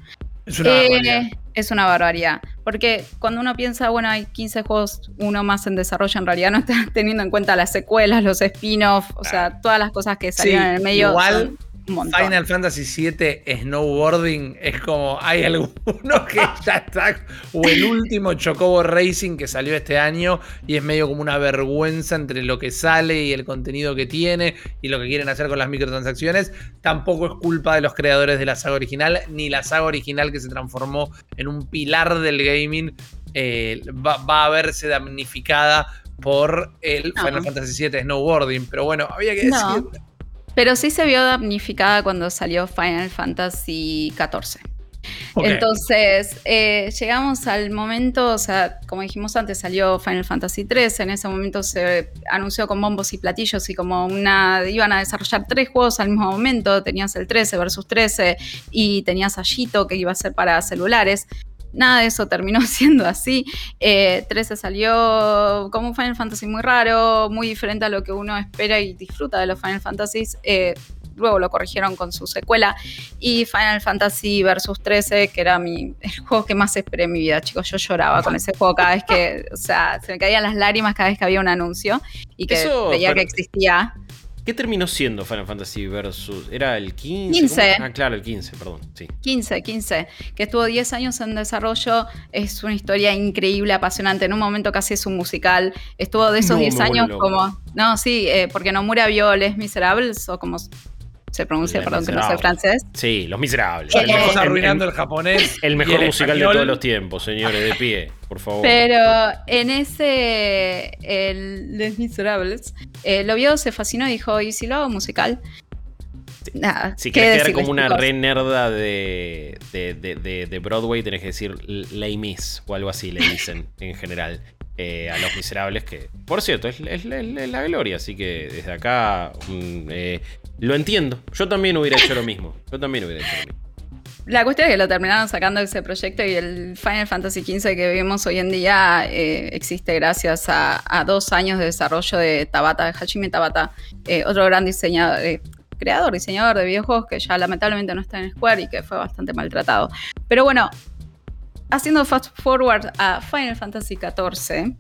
Es una, barbaridad. es una barbaridad. Porque cuando uno piensa, bueno, hay 15 juegos, uno más en desarrollo, en realidad no está teniendo en cuenta las secuelas, los spin-offs, o sea, todas las cosas que salieron en el medio. Igual, Final Fantasy VII Snowboarding es como hay alguno que ya está o el último Chocobo Racing que salió este año y es medio como una vergüenza entre lo que sale y el contenido que tiene y lo que quieren hacer con las microtransacciones. Tampoco es culpa de los creadores de la saga original ni la saga original que se transformó en un pilar del gaming eh, va, a verse damnificada por el Final Fantasy VII Snowboarding. Pero bueno había que decir pero sí se vio damnificada cuando salió Final Fantasy XIV. Entonces, eh, llegamos al momento, o sea, como dijimos antes, salió Final Fantasy XIII, en ese momento se anunció con bombos y platillos y como una, iban a desarrollar tres juegos al mismo momento, tenías el 13 versus 13 y tenías a que iba a ser para celulares. Nada de eso terminó siendo así. 13 eh, salió como un Final Fantasy muy raro, muy diferente a lo que uno espera y disfruta de los Final Fantasies. Eh, luego lo corrigieron con su secuela. Y Final Fantasy Versus 13, que era mi, el juego que más esperé en mi vida, chicos. Yo lloraba con ese juego cada vez que, o sea, se me caían las lágrimas cada vez que había un anuncio y que veía que existía. ¿Qué terminó siendo Final Fantasy Versus? ¿Era el 15? 15. Ah, claro, el 15, perdón. Sí. 15, 15. Que estuvo 10 años en desarrollo. Es una historia increíble, apasionante. En un momento casi es un musical. Estuvo de esos 10 años como. No, sí, eh, porque Nomura vio Les Miserables o como se pronuncia, perdón, que no sé francés. Sí, Los Miserables. Estamos arruinando el, japonés. El mejor musical de todos los tiempos, señores, de pie, por favor. Pero en ese, el Les Miserables, eh, lo vio, se fascinó y dijo, ¿y si lo hago musical? Nada, si quieres quedar como una re nerda de, de, Broadway, tenés que decir Les Miss o algo así, le dicen en general. Eh, a los miserables, que por cierto es, la gloria, así que desde acá eh, lo entiendo. Yo también hubiera hecho lo mismo. Yo también hubiera hecho lo mismo. La cuestión es que lo terminaron sacando ese proyecto y el Final Fantasy XV que vemos hoy en día eh, existe gracias a, dos años de desarrollo de Tabata, de Hajime Tabata, otro gran diseñador, creador, diseñador de videojuegos que ya lamentablemente no está en Square y que fue bastante maltratado. Pero bueno, haciendo fast forward a Final Fantasy XIV,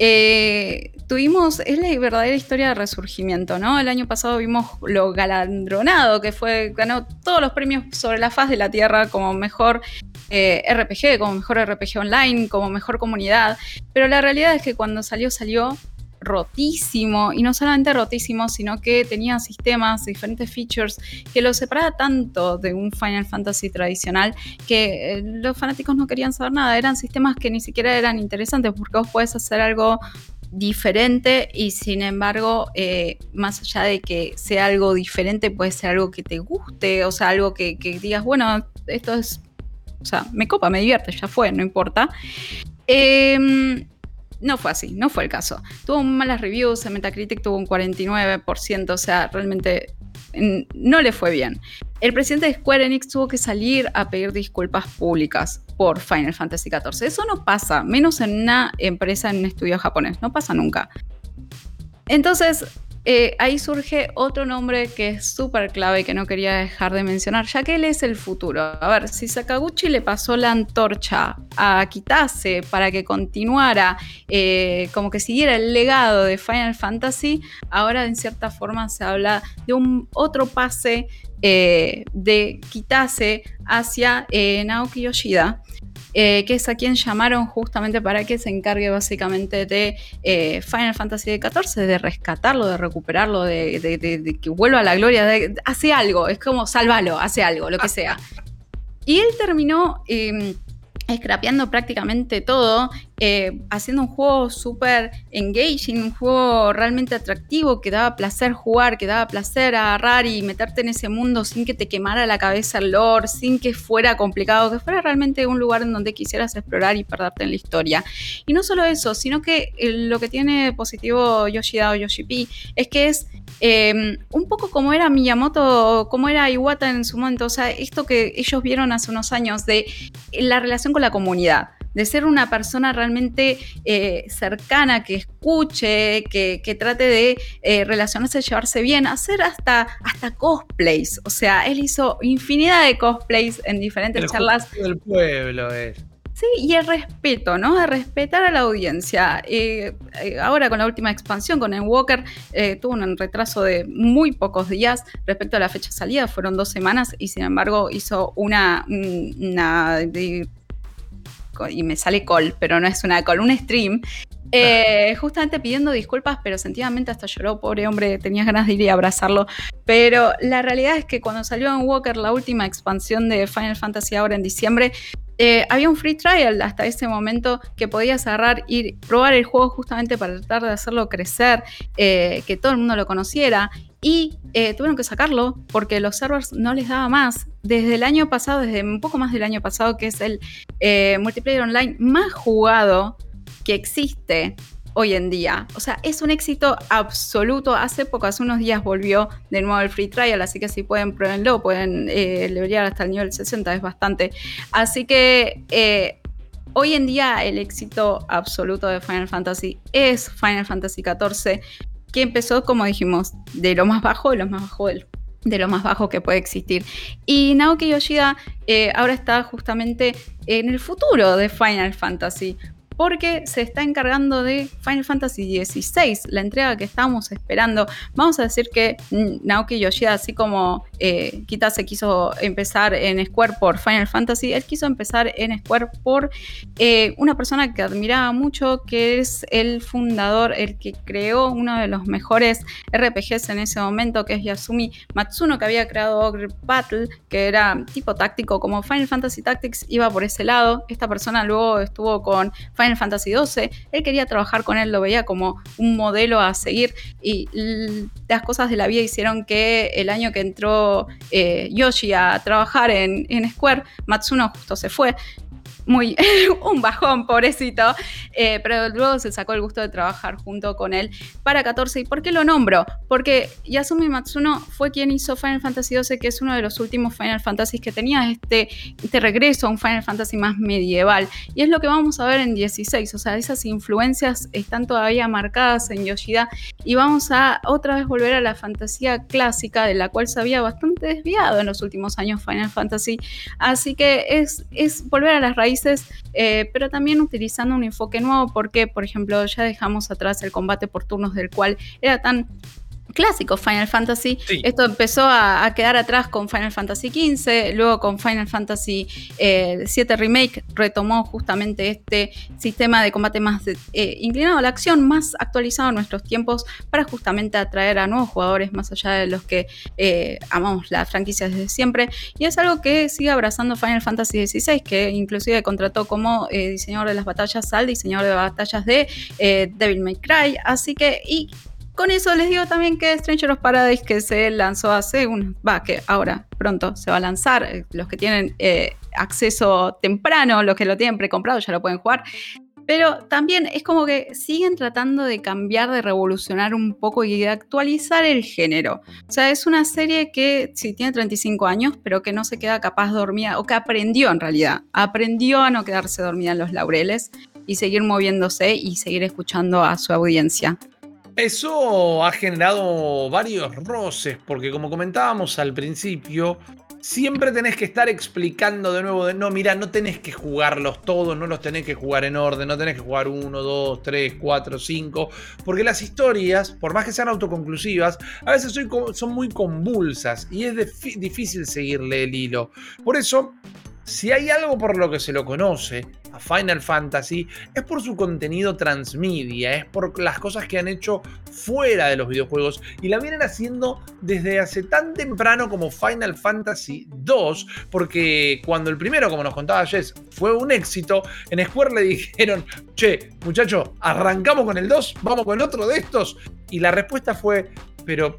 eh, tuvimos, es la verdadera historia de resurgimiento, ¿no? El año pasado vimos lo galandronado que fue, ganó todos los premios sobre la faz de la Tierra como mejor eh, RPG, como mejor RPG online, como mejor comunidad, pero la realidad es que cuando salió, salió rotísimo, y no solamente rotísimo, sino que tenía sistemas, diferentes features, que lo separaba tanto de un Final Fantasy tradicional que eh, los fanáticos no querían saber nada, eran sistemas que ni siquiera eran interesantes porque vos podés hacer algo diferente y sin embargo, eh, más allá de que sea algo diferente, puede ser algo que te guste, o sea, algo que, digas, bueno, esto es, o sea, me copa, me divierte, ya fue, no importa. Eh, no fue así, no fue el caso. Tuvo malas reviews, en Metacritic tuvo un 49%, o sea, realmente no le fue bien. el presidente de Square Enix tuvo que salir a pedir disculpas públicas por Final Fantasy XIV. Eso no pasa, menos en una empresa, en un estudio japonés, no pasa nunca. Entonces, eh, ahí surge otro nombre que es súper clave y que no quería dejar de mencionar, ya que él es el futuro. A ver, si Sakaguchi le pasó la antorcha a Kitase para que continuara, eh, como que siguiera el legado de Final Fantasy, ahora en cierta forma se habla de un otro pase eh, de Kitase hacia Naoki Yoshida. Eh, que es a quien llamaron justamente para que se encargue básicamente de eh, Final Fantasy XIV, de rescatarlo, de recuperarlo, de, que vuelva a la gloria, hace algo, es como salvalo, hace algo, lo que sea. Y él terminó... Em, scrapeando prácticamente todo, eh, haciendo un juego súper engaging, un juego realmente atractivo que daba placer jugar, que daba placer agarrar y meterte en ese mundo sin que te quemara la cabeza el lore, sin que fuera complicado, que fuera realmente un lugar en donde quisieras explorar y perderte en la historia. Y no solo eso, sino que eh, lo que tiene positivo Yoshida o Yoshipi es que es em, un poco como era Miyamoto, como era Iwata en su momento, o sea, esto que ellos vieron hace unos años de la relación con la comunidad, de ser una persona realmente eh, cercana, que escuche, que, trate de eh, relacionarse, llevarse bien, hacer hasta, hasta cosplays. O sea, él hizo infinidad de cosplays en diferentes charlas. del pueblo es. Sí, y el respeto, ¿no? De respetar a la audiencia. Eh, ahora con la última expansión, con el Walker, tuvo un retraso de muy pocos días respecto a la fecha de salida, fueron dos semanas y sin embargo hizo una, una y me sale call, pero no es una call, un stream, eh, justamente pidiendo disculpas, pero sentidamente hasta lloró, pobre hombre, tenías ganas de ir y abrazarlo. Pero la realidad es que cuando salió en Walker la última expansión de Final Fantasy ahora en diciembre, eh, había un free trial hasta ese momento que podías agarrar y probar el juego justamente para tratar de hacerlo crecer, eh, que todo el mundo lo conociera. Y tuvieron que sacarlo porque los servers no les daba más. Desde el año pasado, desde un poco más del año pasado, que es el multiplayer online más jugado que existe hoy en día. O sea, es un éxito absoluto. Hace poco, hace unos días volvió de nuevo el free trial, así que si pueden, pruébenlo, pueden eh, hasta el nivel 60, es bastante. Así que eh, hoy en día el éxito absoluto de Final Fantasy es Final Fantasy XIV, que empezó, como dijimos, de lo más bajo, de lo más bajo de lo más bajo que puede existir. Y Naoki Yoshida eh, ahora está justamente en el futuro de Final Fantasy, porque se está encargando de Final Fantasy XVI, la entrega que estamos esperando. Vamos a decir que Naoki Yoshida, así como eh, se quiso empezar en Square por Final Fantasy, él quiso empezar en Square por eh, una persona que admiraba mucho, que es el fundador, el que creó uno de los mejores RPGs en ese momento, que es Yasumi Matsuno, que había creado Ogre Battle, que era tipo táctico, como Final Fantasy Tactics iba por ese lado. Esta persona luego estuvo con Final Final Fantasy XII, él quería trabajar con él, lo veía como un modelo a seguir y las cosas de la vida hicieron que el año que entró eh, Yoshi a trabajar en, en Square, Matsuno justo se fue muy un bajón, pobrecito, eh, pero luego se sacó el gusto de trabajar junto con él para 14. ¿Y por qué lo nombro? Porque Yasumi Matsuno fue quien hizo Final Fantasy XII, que es uno de los últimos Final Fantasy que tenía este, este regreso a un Final Fantasy más medieval. Y es lo que vamos a ver en 16, o sea, esas influencias están todavía marcadas en Yoshida y vamos a otra vez volver a la fantasía clásica de la cual se había bastante desviado en los últimos años Final Fantasy. Así que es, es volver a las raíces eh, pero también utilizando un enfoque nuevo porque, por ejemplo, ya dejamos atrás el combate por turnos del cual era tan clásico Final Fantasy. Esto empezó a, quedar atrás con Final Fantasy XV, luego con Final Fantasy VII eh, Remake retomó justamente este sistema de combate más eh, inclinado a la acción, más actualizado en nuestros tiempos para justamente atraer a nuevos jugadores más allá de los que eh, amamos la franquicia desde siempre. Y es algo que sigue abrazando Final Fantasy XVI, que inclusive contrató como diseñador de las batallas al diseñador de batallas de Devil May Cry. Así que, y con eso les digo también que Stranger of Paradise, que se lanzó hace un. va, que ahora pronto se va a lanzar. Eh, los que tienen eh, acceso temprano, los que lo tienen precomprado ya lo pueden jugar. Pero también es como que siguen tratando de cambiar, de revolucionar un poco y de actualizar el género. O sea, es una serie que sí tiene 35 años, pero que no se queda capaz dormida, o que aprendió en realidad, aprendió a no quedarse dormida en los laureles y seguir moviéndose y seguir escuchando a su audiencia. Eso ha generado varios roces, porque como comentábamos al principio, siempre tenés que estar explicando de nuevo, de, no, mira, no tenés que jugarlos todos, no los tenés que jugar en orden, no tenés que jugar uno, dos, tres, cuatro, cinco, porque las historias, por más que sean autoconclusivas, a veces son muy convulsas y es difícil seguirle el hilo. Por eso, si hay algo por lo que se lo conoce a Final Fantasy, es por su contenido transmedia, es por las cosas que han hecho fuera de los videojuegos y la vienen haciendo desde hace tan temprano como Final Fantasy 2, porque cuando el primero, como nos contaba Jess, fue un éxito, en Square le dijeron, che, muchacho, arrancamos con el 2, vamos con otro de estos, y la respuesta fue, pero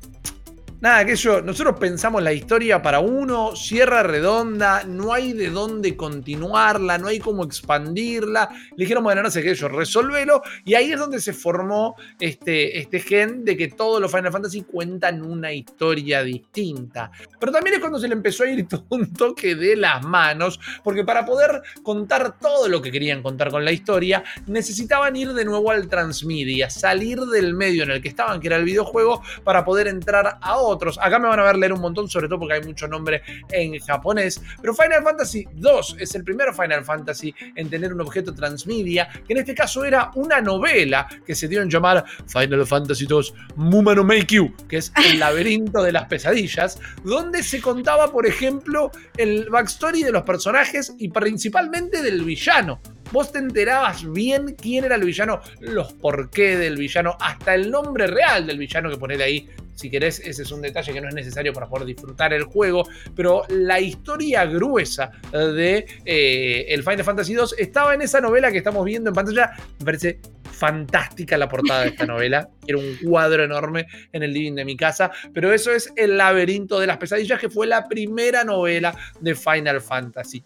Nada, que nosotros pensamos la historia para uno, cierra redonda, no hay de dónde continuarla, no hay cómo expandirla. Le dijeron, bueno, no sé qué, yo resolvelo. Y ahí es donde se formó este, este gen de que todos los Final Fantasy cuentan una historia distinta. Pero también es cuando se le empezó a ir todo un toque de las manos, porque para poder contar todo lo que querían contar con la historia, necesitaban ir de nuevo al transmedia, salir del medio en el que estaban, que era el videojuego, para poder entrar a otros. Acá me van a ver leer un montón, sobre todo porque hay mucho nombre en japonés. Pero Final Fantasy 2 es el primer Final Fantasy en tener un objeto transmedia, que en este caso era una novela que se dio en llamar Final Fantasy 2 Mumano Make You, que es el laberinto de las pesadillas, donde se contaba, por ejemplo, el backstory de los personajes y principalmente del villano vos te enterabas bien quién era el villano, los por qué del villano, hasta el nombre real del villano que ponele ahí si querés, ese es un detalle que no es necesario para poder disfrutar el juego, pero la historia gruesa de eh, el Final Fantasy II estaba en esa novela que estamos viendo en pantalla. Me parece fantástica la portada de esta novela. Era un cuadro enorme en el living de mi casa. Pero eso es El laberinto de las pesadillas, que fue la primera novela de Final Fantasy.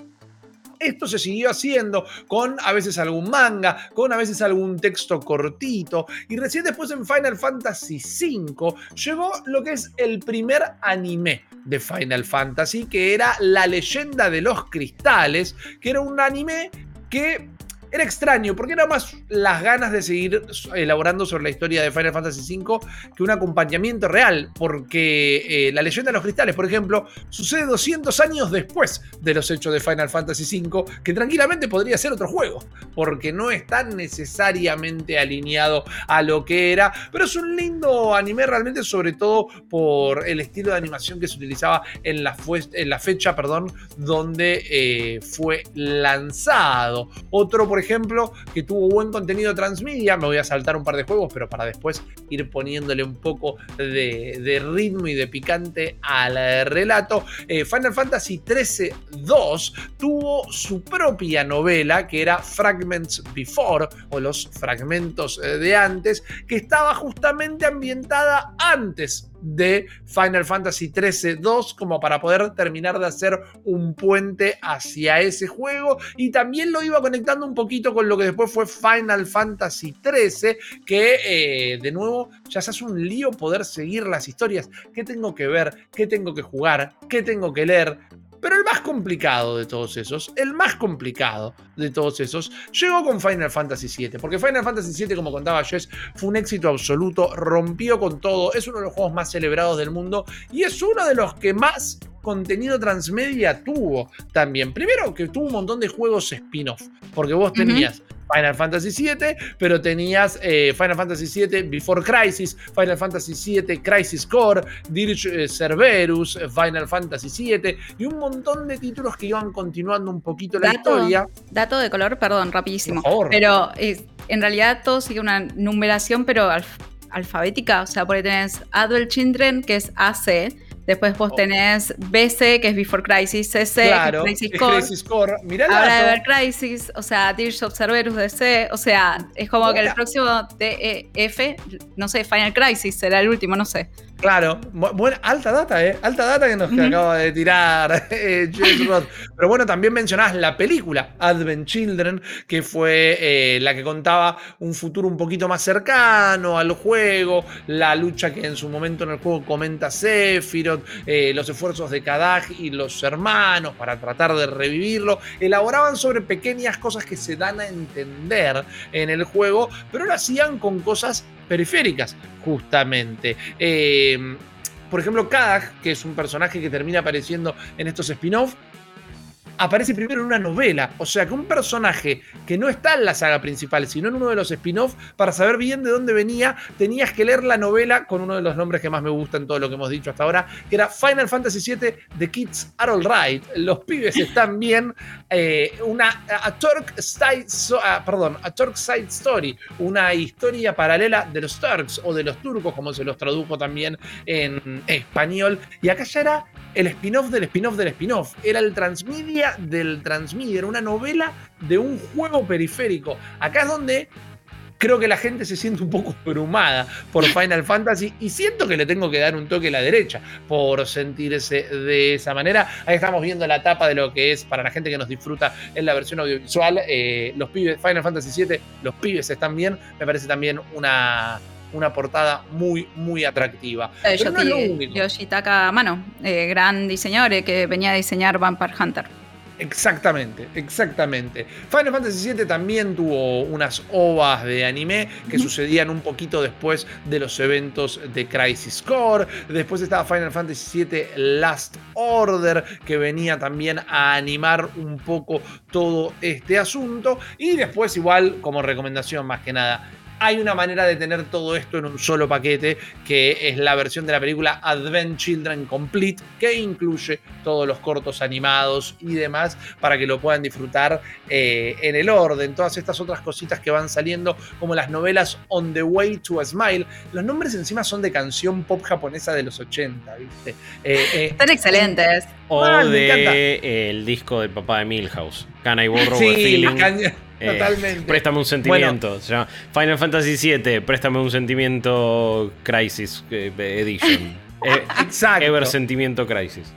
Esto se siguió haciendo con a veces algún manga, con a veces algún texto cortito. Y recién después en Final Fantasy V llegó lo que es el primer anime de Final Fantasy, que era La leyenda de los cristales, que era un anime que era extraño, porque era más las ganas de seguir elaborando sobre la historia de Final Fantasy V que un acompañamiento real, porque eh, la leyenda de los cristales, por ejemplo, sucede 200 años después de los hechos de Final Fantasy V, que tranquilamente podría ser otro juego, porque no está necesariamente alineado a lo que era, pero es un lindo anime realmente, sobre todo por el estilo de animación que se utilizaba en la, fecha, perdón, donde eh, fue lanzado. Otro, por que tuvo buen contenido transmedia. Me voy a saltar un par de juegos, pero para después ir poniéndole un poco de, ritmo y de picante al relato. Eh, Final Fantasy XIII 2 tuvo su propia novela que era Fragments Before o los fragmentos eh, de antes, que estaba justamente ambientada antes de Final Fantasy XIII 2 como para poder terminar de hacer un puente hacia ese juego. Y también lo iba conectando un poquito con lo que después fue Final Fantasy XIII que eh, de nuevo ya se hace un lío poder seguir las historias, qué tengo que ver, qué tengo que jugar, qué tengo que leer, pero el más complicado de todos esos, el más complicado de todos esos, llegó con Final Fantasy VII. Porque Final Fantasy VII, como contaba Jess, fue un éxito absoluto, rompió con todo, es uno de los juegos más celebrados del mundo y es uno de los que más contenido transmedia tuvo también. Primero que tuvo un montón de juegos spin-off, porque vos tenías Final Fantasy VII, pero tenías eh, Final Fantasy VII Before Crisis, Final Fantasy VII Crisis Core, Dirge eh, Cerberus, Final Fantasy VII y un montón de títulos que iban continuando un poquito la historia. Dato de color, perdón, rapidísimo. Pero en realidad todo sigue una numeración, pero alfabética. O sea, por ahí tenés Adult Children, que es AC, Después vos oh. tenés BC, que es Before Crisis, CC, claro, que es Crisis Core. Crisis Core. Ahora de ver Crisis, o sea, Dirge of Cerberus DC, o sea, es como que el próximo DEF, no sé, Final Crisis será el último, no sé. Claro, buena, alta data, ¿eh? Alta data que nos acaba de tirar eh. Pero bueno, también mencionás la película Advent Children, que fue eh, la que contaba un futuro un poquito más cercano al juego, la lucha que en su momento en el juego comenta Eh, los esfuerzos de Kadag y los hermanos para tratar de revivirlo. Elaboraban sobre pequeñas cosas que se dan a entender en el juego, pero lo hacían con cosas periféricas, justamente. Eh, por ejemplo, Kadak, que es un personaje que termina apareciendo en estos spin-offs, aparece primero en una novela. O sea que un personaje que no está en la saga principal, sino en uno de los spin-offs, para saber bien de dónde venía, tenías que leer la novela con uno de los nombres que más me gustan, todo lo que hemos dicho hasta ahora, que era Final Fantasy VII The Kids Are Alright. Los pibes están bien. Eh, una a Turk Side, ah, perdón, a Side Story, una historia paralela de los Turks o de los turcos, como se los tradujo también en español. Y acá ya era el spin-off del spin-off del spin-off. Era el transmedia del transmedia. Era una novela de un juego periférico. Acá es donde creo que la gente se siente un poco abrumada por Final Fantasy y siento que le tengo que dar un toque a la derecha por sentirse de esa manera. Ahí estamos viendo la tapa de lo que es para la gente que nos disfruta en la versión audiovisual. Eh, los pibes, Final Fantasy VII, los pibes están bien. Me parece también una una portada muy, muy atractiva. Eh, Yoshitaka Mano, eh, gran diseñador eh, que venía a diseñar Vampire Hunter. Exactamente, exactamente. Final Fantasy VII también tuvo unas ovas de anime que sucedían un poquito después de los eventos de Crisis Core. Después estaba Final Fantasy VII Last Order, que venía también a animar un poco todo este asunto. Y después, igual, como recomendación más que nada, hay una manera de tener todo esto en un solo paquete, que es la versión de la película Advent Children Complete, que incluye todos los cortos animados y demás, para que lo puedan disfrutar eh, en el orden. Todas estas otras cositas que van saliendo, como las novelas On the Way to a Smile. Los nombres encima son de canción pop japonesa de los 80, ¿viste? Eh, eh, Están excelentes. O de el disco del papá de Milhouse. Can I Borrow sí, Feeling? Eh, Totalmente. Préstame un sentimiento. se llama Final Fantasy VII, préstame un sentimiento Crisis eh, Edition. Eh, Exacto. Ever Sentimiento Crisis.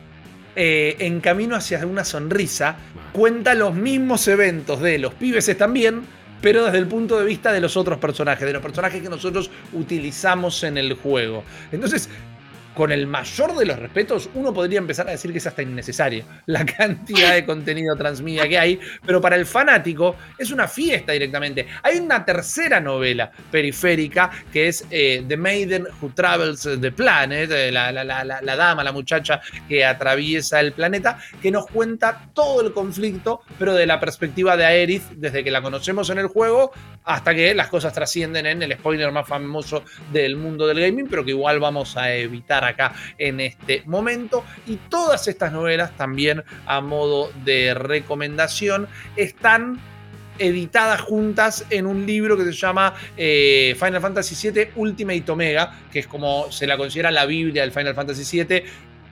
en camino hacia una sonrisa, cuenta los mismos eventos de los pibes están bien, pero desde el punto de vista de los otros personajes, de los personajes que nosotros utilizamos en el juego. Entonces, con el mayor de los respetos, uno podría empezar a decir que es hasta innecesario la cantidad de contenido transmedia que hay, pero para el fanático es una fiesta directamente. Hay una tercera novela periférica que es eh, The Maiden Who Travels the Planet, eh, la, la, dama, la muchacha que atraviesa el planeta, que nos cuenta todo el conflicto, pero de la perspectiva de Aerith, desde que la conocemos en el juego hasta que las cosas trascienden en el spoiler más famoso del mundo del gaming, pero que igual vamos a evitar acá en este momento. Y todas estas novelas también a modo de recomendación están editadas juntas en un libro que se llama eh, Final Fantasy VII Ultimate Omega, que es como se la considera la Biblia del Final Fantasy VII.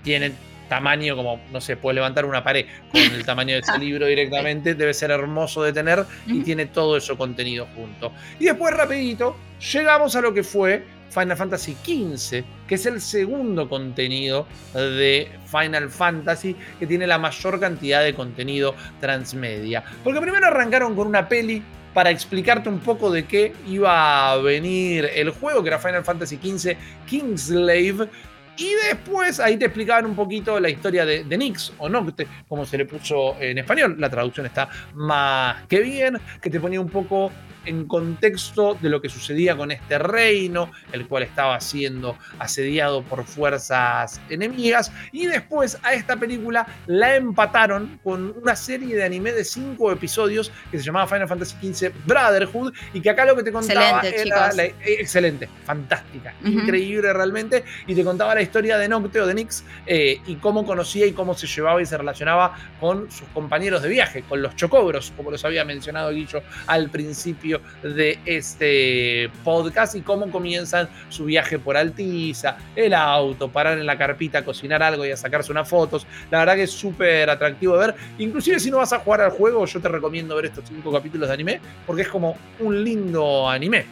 Tienen tamaño como, no sé, puede levantar una pared con el tamaño de ese libro directamente, debe ser hermoso de tener y tiene todo eso contenido junto. Y después rapidito, llegamos a lo que fue Final Fantasy XV, que es el segundo contenido de Final Fantasy que tiene la mayor cantidad de contenido transmedia. Porque primero arrancaron con una peli para explicarte un poco de qué iba a venir el juego, que era Final Fantasy XV Kingslave, y después ahí te explicaban un poquito la historia de, de Nix o Nocte, como se le puso en español. La traducción está más que bien, que te ponía un poco en contexto de lo que sucedía con este reino, el cual estaba siendo asediado por fuerzas enemigas. Y después a esta película la empataron con una serie de anime de cinco episodios que se llamaba Final Fantasy XV Brotherhood y que acá lo que te contaba era eh, excelente, fantástica, increíble realmente, y te contaba la historia de Nocte o de Nix eh, y cómo conocía y cómo se llevaba y se relacionaba con sus compañeros de viaje, con los chocobros, como los había mencionado Guillo al principio principio de este podcast y cómo comienzan su viaje por Altiza, el auto, parar en la carpita a cocinar algo y a sacarse unas fotos. La verdad que es súper atractivo de ver. Inclusive si no vas a jugar al juego, yo te recomiendo ver estos cinco capítulos de anime porque es como un lindo anime.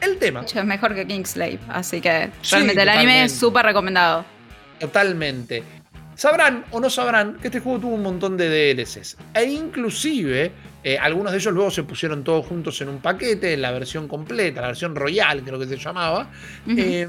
El tema. Es mejor que Kingslave, así que realmente el anime es súper recomendado. Totalmente. Sabrán o no sabrán que este juego tuvo un montón de DLCs. E inclusive eh, algunos de ellos luego se pusieron todos juntos en un paquete, en la versión completa, la versión royal creo que se llamaba. Eh,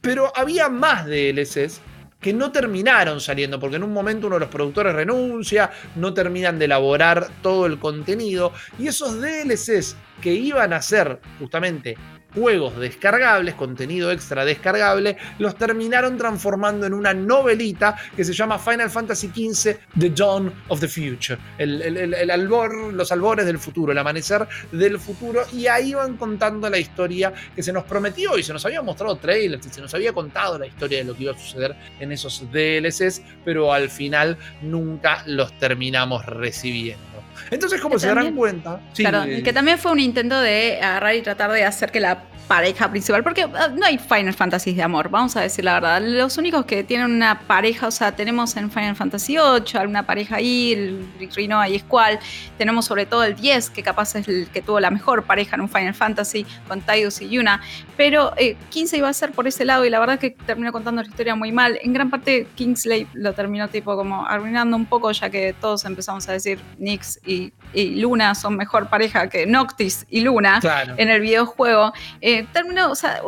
pero había más DLCs que no terminaron saliendo, porque en un momento uno de los productores renuncia, no terminan de elaborar todo el contenido, y esos DLCs que iban a ser justamente juegos descargables, contenido extra descargable, los terminaron transformando en una novelita que se llama Final Fantasy XV The Dawn of the Future, el, albor, los albores del futuro, el amanecer del futuro, y ahí van contando la historia que se nos prometió y se nos había mostrado trailers y se nos había contado la historia de lo que iba a suceder en esos DLCs, pero al final nunca los terminamos recibiendo. Entonces, como se darán cuenta. claro, eh, que también fue un intento de agarrar y tratar de hacer que la pareja principal, porque ah, no hay Final Fantasy de amor, vamos a decir la verdad. Los únicos que tienen una pareja, o sea, tenemos en Final Fantasy VIII alguna pareja ahí, el Rino y Squall, tenemos sobre todo el 10, que capaz es el que tuvo la mejor pareja en un Final Fantasy con Tidus y Yuna, pero 15 eh, iba a ser por ese lado y la verdad que terminó contando la historia muy mal. En gran parte Kingsley lo terminó tipo como arruinando un poco, ya que todos empezamos a decir Nix y, Luna son mejor pareja que Noctis y Luna en el videojuego. Eh, terminó, o sea,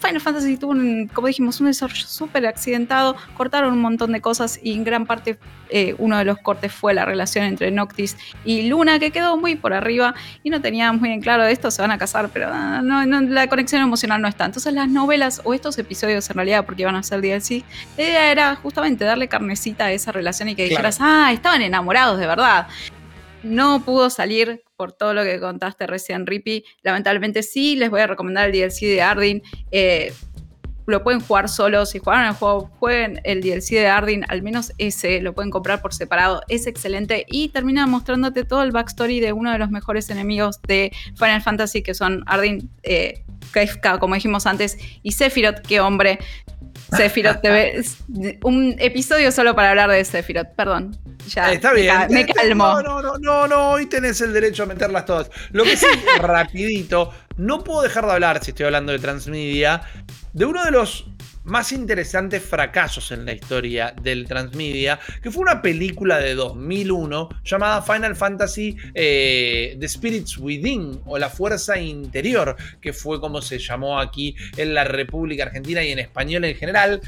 Final Fantasy tuvo, un, como dijimos, un desarrollo súper accidentado, cortaron un montón de cosas y en gran parte eh, uno de los cortes fue la relación entre Noctis y Luna, que quedó muy por arriba y no tenía muy en claro de esto, se van a casar, pero ah, no, la conexión emocional no está. Entonces las novelas o estos episodios en realidad, porque iban a ser DLC, la idea era justamente darle carnecita a esa relación y que dijeras, ah, estaban enamorados de verdad no pudo salir por todo lo que contaste recién, Rippy. Lamentablemente sí, les voy a recomendar el DLC de Ardyn. Eh, lo pueden jugar solo. Si jugaron el juego, jueguen el DLC de Ardyn, al menos ese, lo pueden comprar por separado. Es excelente y termina mostrándote todo el backstory de uno de los mejores enemigos de Final Fantasy, que son Ardyn, eh, como dijimos antes, y Sephiroth, que hombre. Sephiroth, te un episodio solo para hablar de Sephiroth, perdón. Ya, Está bien. Me, este, calmo. No, no, no, no, no, hoy tenés el derecho a meterlas todas. Lo que sí, rapidito, no puedo dejar de hablar, si estoy hablando de transmedia, de uno de los más interesantes fracasos en la historia del transmedia, que fue una película de 2001 llamada Final Fantasy eh, The Spirits Within o La Fuerza Interior, que fue como se llamó aquí en la República Argentina y en español en general,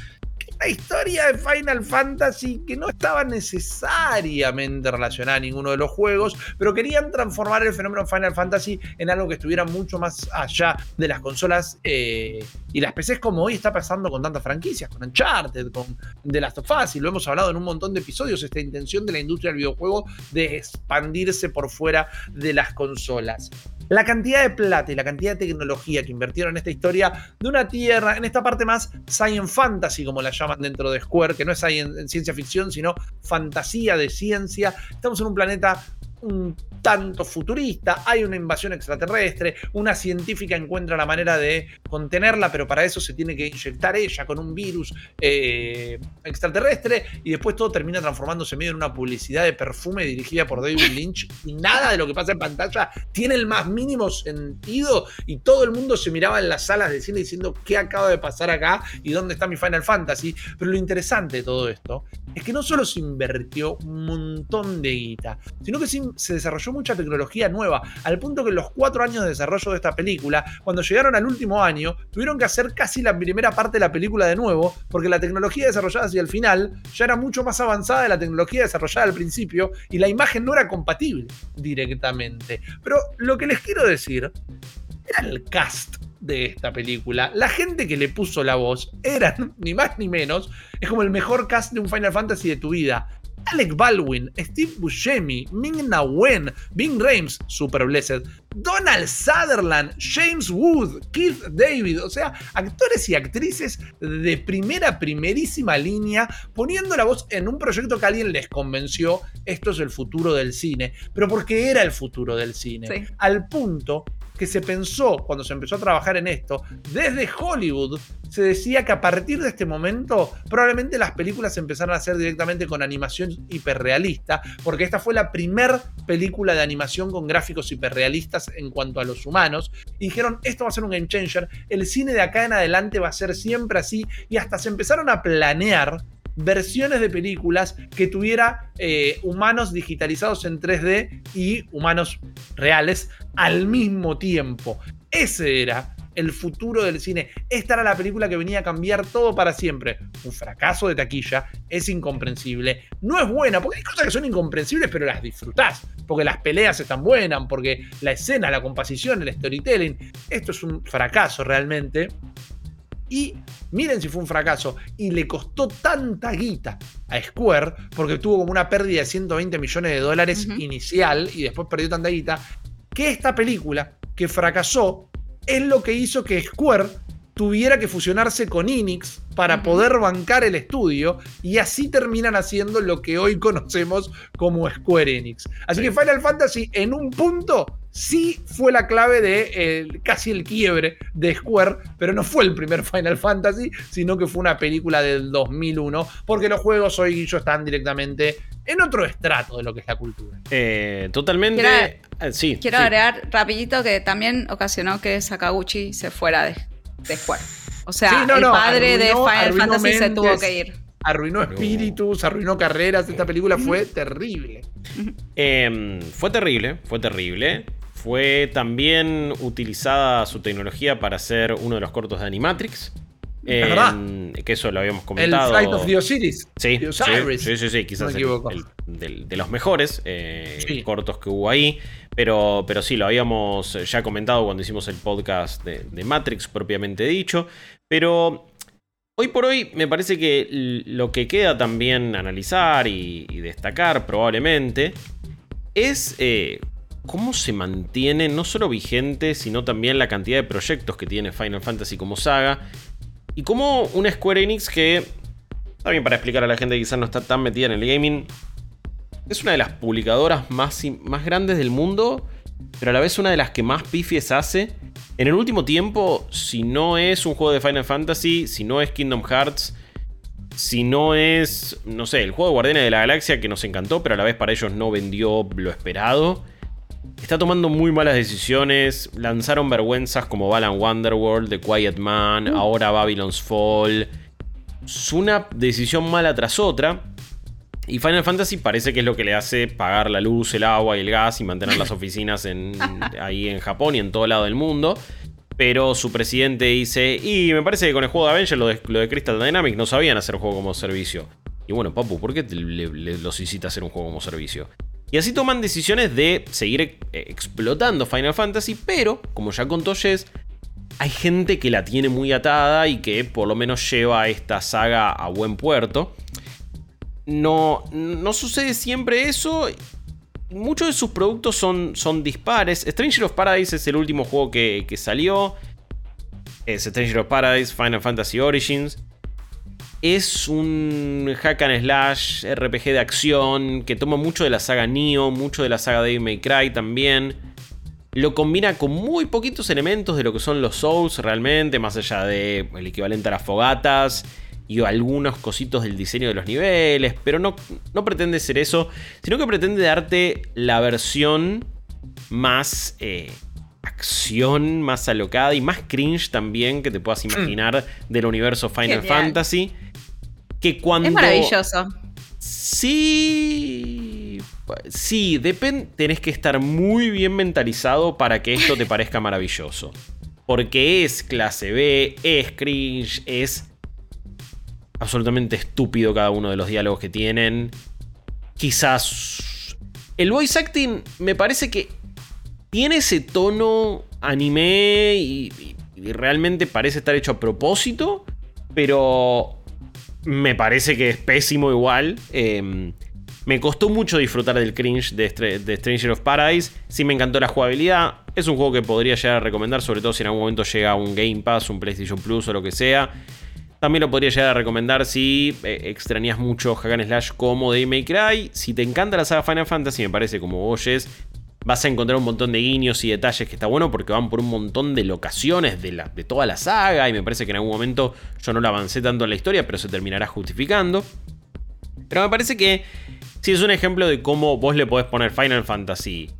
una historia de Final Fantasy que no estaba necesariamente relacionada a ninguno de los juegos, pero querían transformar el fenómeno Final Fantasy en algo que estuviera mucho más allá de las consolas eh, y las PCs como hoy está pasando con tantas franquicias, con Uncharted, con The Last of Us, y lo hemos hablado en un montón de episodios, esta intención de la industria del videojuego de expandirse por fuera de las consolas. La cantidad de plata y la cantidad de tecnología que invirtieron en esta historia de una tierra, en esta parte más science fantasy, como la llaman dentro de Square, que no es ciencia ficción, sino fantasía de ciencia. Estamos en un planeta un tanto futurista, hay una invasión extraterrestre, una científica encuentra la manera de contenerla, pero para eso se tiene que inyectar ella con un virus eh, extraterrestre y después todo termina transformándose medio en una publicidad de perfume dirigida por David Lynch y nada de lo que pasa en pantalla tiene el más mínimo sentido y todo el mundo se miraba en las salas de cine diciendo qué acaba de pasar acá y dónde está mi Final Fantasy, pero lo interesante de todo esto es que no solo se invirtió un montón de guita, sino que se desarrolló mucha tecnología nueva, al punto que en los cuatro años de desarrollo de esta película, cuando llegaron al último año, tuvieron que hacer casi la primera parte de la película de nuevo, porque la tecnología desarrollada hacia el final ya era mucho más avanzada de la tecnología desarrollada al principio y la imagen no era compatible directamente. Pero lo que les quiero decir era el cast de esta película. La gente que le puso la voz eran ni más ni menos, es como el mejor cast de un Final Fantasy de tu vida. Alec Baldwin, Steve Buscemi, Ming Na Wen, Bing Rames, Super Blessed, Donald Sutherland, James Wood, Keith David, o sea, actores y actrices de primera, primerísima línea, poniendo la voz en un proyecto que alguien les convenció, esto es el futuro del cine, pero porque era el futuro del cine, al punto que se pensó cuando se empezó a trabajar en esto, desde Hollywood se decía que a partir de este momento probablemente las películas empezaron a hacer directamente con animación hiperrealista, porque esta fue la primera película de animación con gráficos hiperrealistas en cuanto a los humanos, y dijeron, esto va a ser un game changer, el cine de acá en adelante va a ser siempre así, y hasta se empezaron a planear versiones de películas que tuviera eh, humanos digitalizados en 3D y humanos reales al mismo tiempo. Ese era el futuro del cine. Esta era la película que venía a cambiar todo para siempre. Un fracaso de taquilla, es incomprensible. No es buena, porque hay cosas que son incomprensibles, pero las disfrutás. Porque las peleas están buenas, porque la escena, la composición, el storytelling. Esto es un fracaso realmente. Y miren si fue un fracaso. Y le costó tanta guita a Square, porque tuvo como una pérdida de 120 millones de dólares inicial y después perdió tanta guita, que esta película, que fracasó, es lo que hizo que Square tuviera que fusionarse con Enix para poder bancar el estudio y así terminan haciendo lo que hoy conocemos como Square Enix. Así que Final Fantasy en un punto sí fue la clave de casi el quiebre de Square, pero no fue el primer Final Fantasy, sino que fue una película del 2001, porque los juegos hoy ellos están directamente en otro estrato de lo que es la cultura. Eh, totalmente. Quiero, eh, sí. Quiero agregar rapidito que también ocasionó que Sakaguchi se fuera de, Square. O sea, el padre de Final Fantasy se tuvo que ir arruinó espíritus, arruinó carreras. Esta película fue terrible. Em, fue terrible, fue terrible. Fue también utilizada su tecnología para hacer uno de los cortos de Animatrix. Eh, que eso lo habíamos comentado. El Flight of the Osiris. Sí, sí, sí, sí, quizás el, de, los mejores eh, cortos que hubo ahí. Pero, pero sí, lo habíamos ya comentado cuando hicimos el podcast de, Matrix propiamente dicho. Pero hoy por hoy me parece que lo que queda también analizar y, destacar probablemente es eh, cómo se mantiene no solo vigente, sino también la cantidad de proyectos que tiene Final Fantasy como saga. Y cómo una Square Enix que, también para explicar a la gente que quizás no está tan metida en el gaming, es una de las publicadoras más, más grandes del mundo, pero a la vez una de las que más pifies hace. En el último tiempo, si no es un juego de Final Fantasy, si no es Kingdom Hearts, si no es, no sé, el juego de Guardianes de la Galaxia que nos encantó, pero a la vez para ellos no vendió lo esperado está tomando muy malas decisiones. Lanzaron vergüenzas como Balan Wonderworld, The Quiet Man, uh. ahora Babylon's Fall. Es una decisión mala tras otra. Y Final Fantasy parece que es lo que le hace pagar la luz, el agua y el gas y mantener las oficinas en, ahí en Japón y en todo lado del mundo. Pero su presidente dice, y me parece que con el juego de Avengers, lo de, lo de Crystal Dynamics, no sabían hacer juego como servicio. Y bueno, papu, ¿por qué los hiciste hacer un juego como servicio? Y así toman decisiones de seguir eh, explotando Final Fantasy, pero, como ya contó Jess, hay gente que la tiene muy atada y que por lo menos lleva esta saga a buen puerto. No, no sucede siempre eso. Muchos de sus productos son, son dispares. Stranger of Paradise es el último juego que, que salió. Es Stranger of Paradise, Final Fantasy Origins. Es un hack and slash RPG de acción que toma mucho de la saga Neo, mucho de la saga Devil May Cry también. Lo combina con muy poquitos elementos de lo que son los Souls realmente, más allá de el equivalente a las fogatas y algunos cositos del diseño de los niveles, pero no, no pretende ser eso, sino que pretende darte la versión más eh, acción, más alocada y más cringe también que te puedas mm. imaginar del universo Final Fantasy que cuando... Es maravilloso. Sí... Sí, depende, tenés que estar muy bien mentalizado para que esto te parezca maravilloso. Porque es clase B, es cringe, es absolutamente estúpido cada uno de los diálogos que tienen. Quizás... El voice acting me parece que tiene ese tono anime y, realmente parece estar hecho a propósito. Pero me parece que es pésimo igual. Em, Me costó mucho disfrutar del cringe de, Stranger of Paradise. Sí me encantó la jugabilidad. Es un juego que podría llegar a recomendar, sobre todo si en algún momento llega un Game Pass, un PlayStation Plus o lo que sea. También lo podría llegar a recomendar si eh, extrañas mucho Hack Slash como de May Cry. Si te encanta la saga Final Fantasy, me parece como oyes, vas a encontrar un montón de guiños y detalles que está bueno porque van por un montón de locaciones de, la, de toda la saga y me parece que en algún momento yo no lo avancé tanto en la historia, pero se terminará justificando. Pero me parece que si es un ejemplo de cómo vos le podés poner Final Fantasy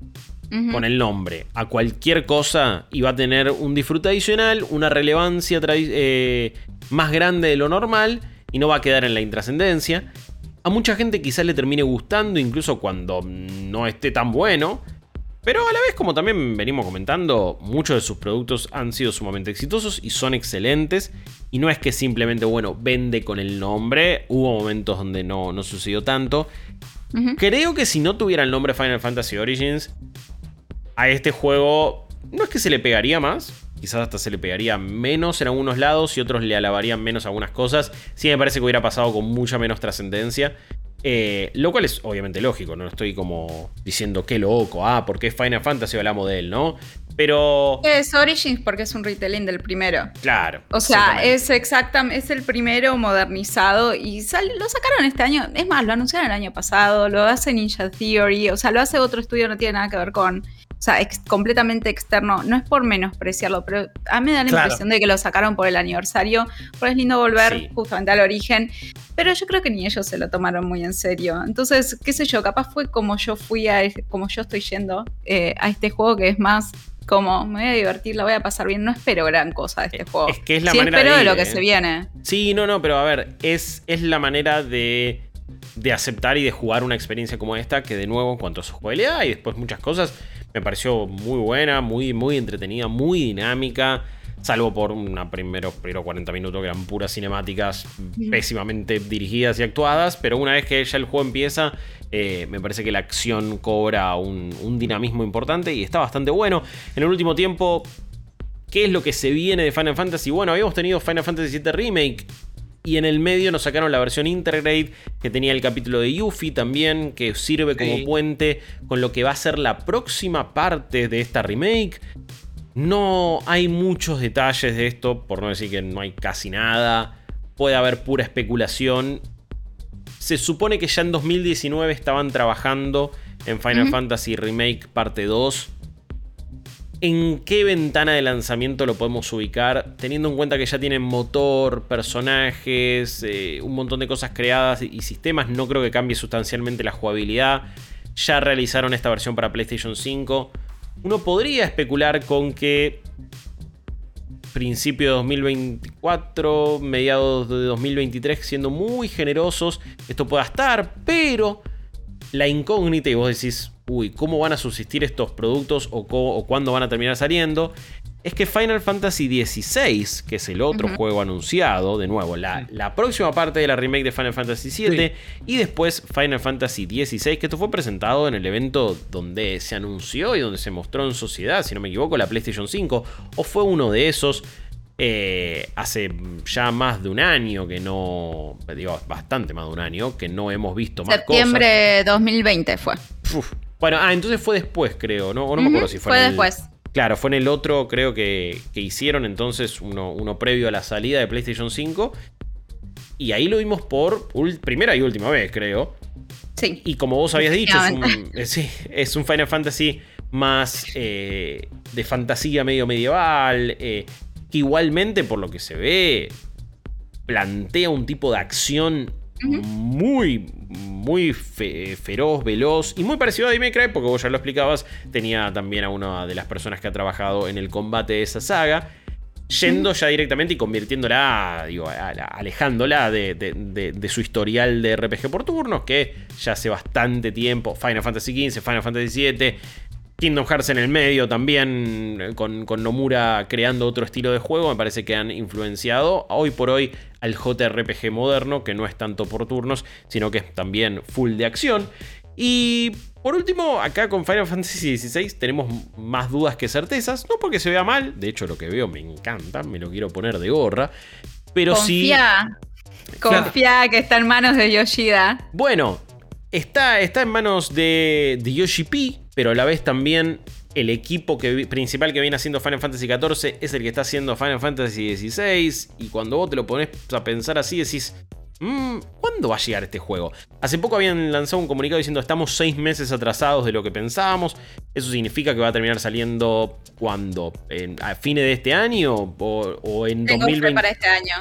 con el nombre a cualquier cosa y va a tener un disfrute adicional, una relevancia eh, más grande de lo normal y no va a quedar en la intrascendencia. A mucha gente quizás le termine gustando, incluso cuando no esté tan bueno. Pero a la vez, como también venimos comentando, muchos de sus productos han sido sumamente exitosos y son excelentes. Y no es que simplemente, bueno, vende con el nombre. Hubo momentos donde no, no sucedió tanto. Creo que si no tuviera el nombre Final Fantasy Origins, a este juego no es que se le pegaría más. Quizás hasta se le pegaría menos en algunos lados y otros le alabarían menos algunas cosas. Sí me parece que hubiera pasado con mucha menos trascendencia. Eh, lo cual es obviamente lógico, no estoy como diciendo qué loco, ah, porque es Final Fantasy hablamos de él, ¿no? Pero. Es Origins porque es un retelling del primero. Claro. O sea, es exactamente, es el primero modernizado y lo sacaron este año. Es más, lo anunciaron el año pasado, lo hace Ninja Theory, o sea, lo hace otro estudio, no tiene nada que ver con o sea, completamente externo. No es por menospreciarlo, pero a mí me da la impresión de que lo sacaron por el aniversario, porque es lindo volver justamente al origen. Pero yo creo que ni ellos se lo tomaron muy en serio. Entonces, qué sé yo, capaz fue como yo fui a, como yo estoy yendo eh, a este juego que es más como me voy a divertir, la voy a pasar bien. No espero gran cosa de este juego. Es que es la sí manera espero de, lo que se viene. Sí, no, no, pero a ver, es, es la manera de, de aceptar y de jugar una experiencia como esta, que de nuevo, en cuanto a su jugabilidad y después muchas cosas, me pareció muy buena, muy, muy entretenida, muy dinámica. Salvo por una primeros, 40 minutos que eran puras cinemáticas pésimamente dirigidas y actuadas. Pero una vez que ya el juego empieza, eh, me parece que la acción cobra un, un dinamismo importante y está bastante bueno. En el último tiempo, ¿qué es lo que se viene de Final Fantasy? Bueno, habíamos tenido Final Fantasy VII Remake y en el medio nos sacaron la versión Intergrade que tenía el capítulo de Yuffie también, que sirve como puente con lo que va a ser la próxima parte de esta remake. No hay muchos detalles de esto, por no decir que no hay casi nada. Puede haber pura especulación. Se supone que ya en 2019 estaban trabajando en Final Fantasy Remake parte 2 en qué ventana de lanzamiento lo podemos ubicar, teniendo en cuenta que ya tienen motor, personajes, eh, un montón de cosas creadas y sistemas, no creo que cambie sustancialmente la jugabilidad. Ya realizaron esta versión para PlayStation 5. Uno podría especular con que principio de 2024, mediados de 2023, siendo muy generosos, esto pueda estar, pero la incógnita, y vos decís, uy, ¿cómo van a subsistir estos productos o, cuándo van a terminar saliendo? Es que Final Fantasy XVI, que es el otro juego anunciado, de nuevo, la, la, próxima parte de la remake de Final Fantasy VII, y después Final Fantasy XVI, que esto fue presentado en el evento donde se anunció y donde se mostró en sociedad, si no me equivoco, la PlayStation 5, o fue uno de esos. Eh, hace ya más de un año que no, digo, bastante más de un año que no hemos visto más Septiembre cosas. Septiembre 2020 fue. Bueno, ah, entonces fue después, creo, ¿no? no me acuerdo si fue, fue después. Claro, fue en el otro, creo que, que hicieron entonces uno, uno, previo a la salida de PlayStation 5. Y ahí lo vimos por primera y última vez, creo. Sí. Y como vos habías dicho, es un, eh, es un Final Fantasy más eh, de fantasía medio medieval. Eh, que igualmente, por lo que se ve, plantea un tipo de acción muy, muy feroz, veloz y muy parecido a Devil Cry, porque vos ya lo explicabas, tenía también a una de las personas que ha trabajado en el combate de esa saga. Yendo ya directamente y convirtiéndola, digo, alejándola de, su historial de RPG por turnos, que ya hace bastante tiempo, Final Fantasy XV, Final Fantasy VII, Kingdom Hearts en el medio también, eh, con, Nomura creando otro estilo de juego, me parece que han influenciado hoy por hoy al JRPG moderno, que no es tanto por turnos, sino que es también full de acción. Y por último, acá con Final Fantasy XVI tenemos más dudas que certezas, no porque se vea mal, de hecho lo que veo me encanta, me lo quiero poner de gorra, pero Confía. sí... Confía que está en manos de Yoshida. Bueno, está, está en manos de, de Yoshi P, pero a la vez también el equipo que, principal que viene haciendo Final Fantasy XIV es el que está haciendo Final Fantasy XVI. Y cuando vos te lo pones a pensar así, decís, mmm, ¿cuándo va a llegar este juego? Hace poco habían lanzado un comunicado diciendo estamos seis meses atrasados de lo que pensábamos. Eso significa que va a terminar saliendo cuando? ¿A fines de este año o, o en Tengo 2020? Fe para este año.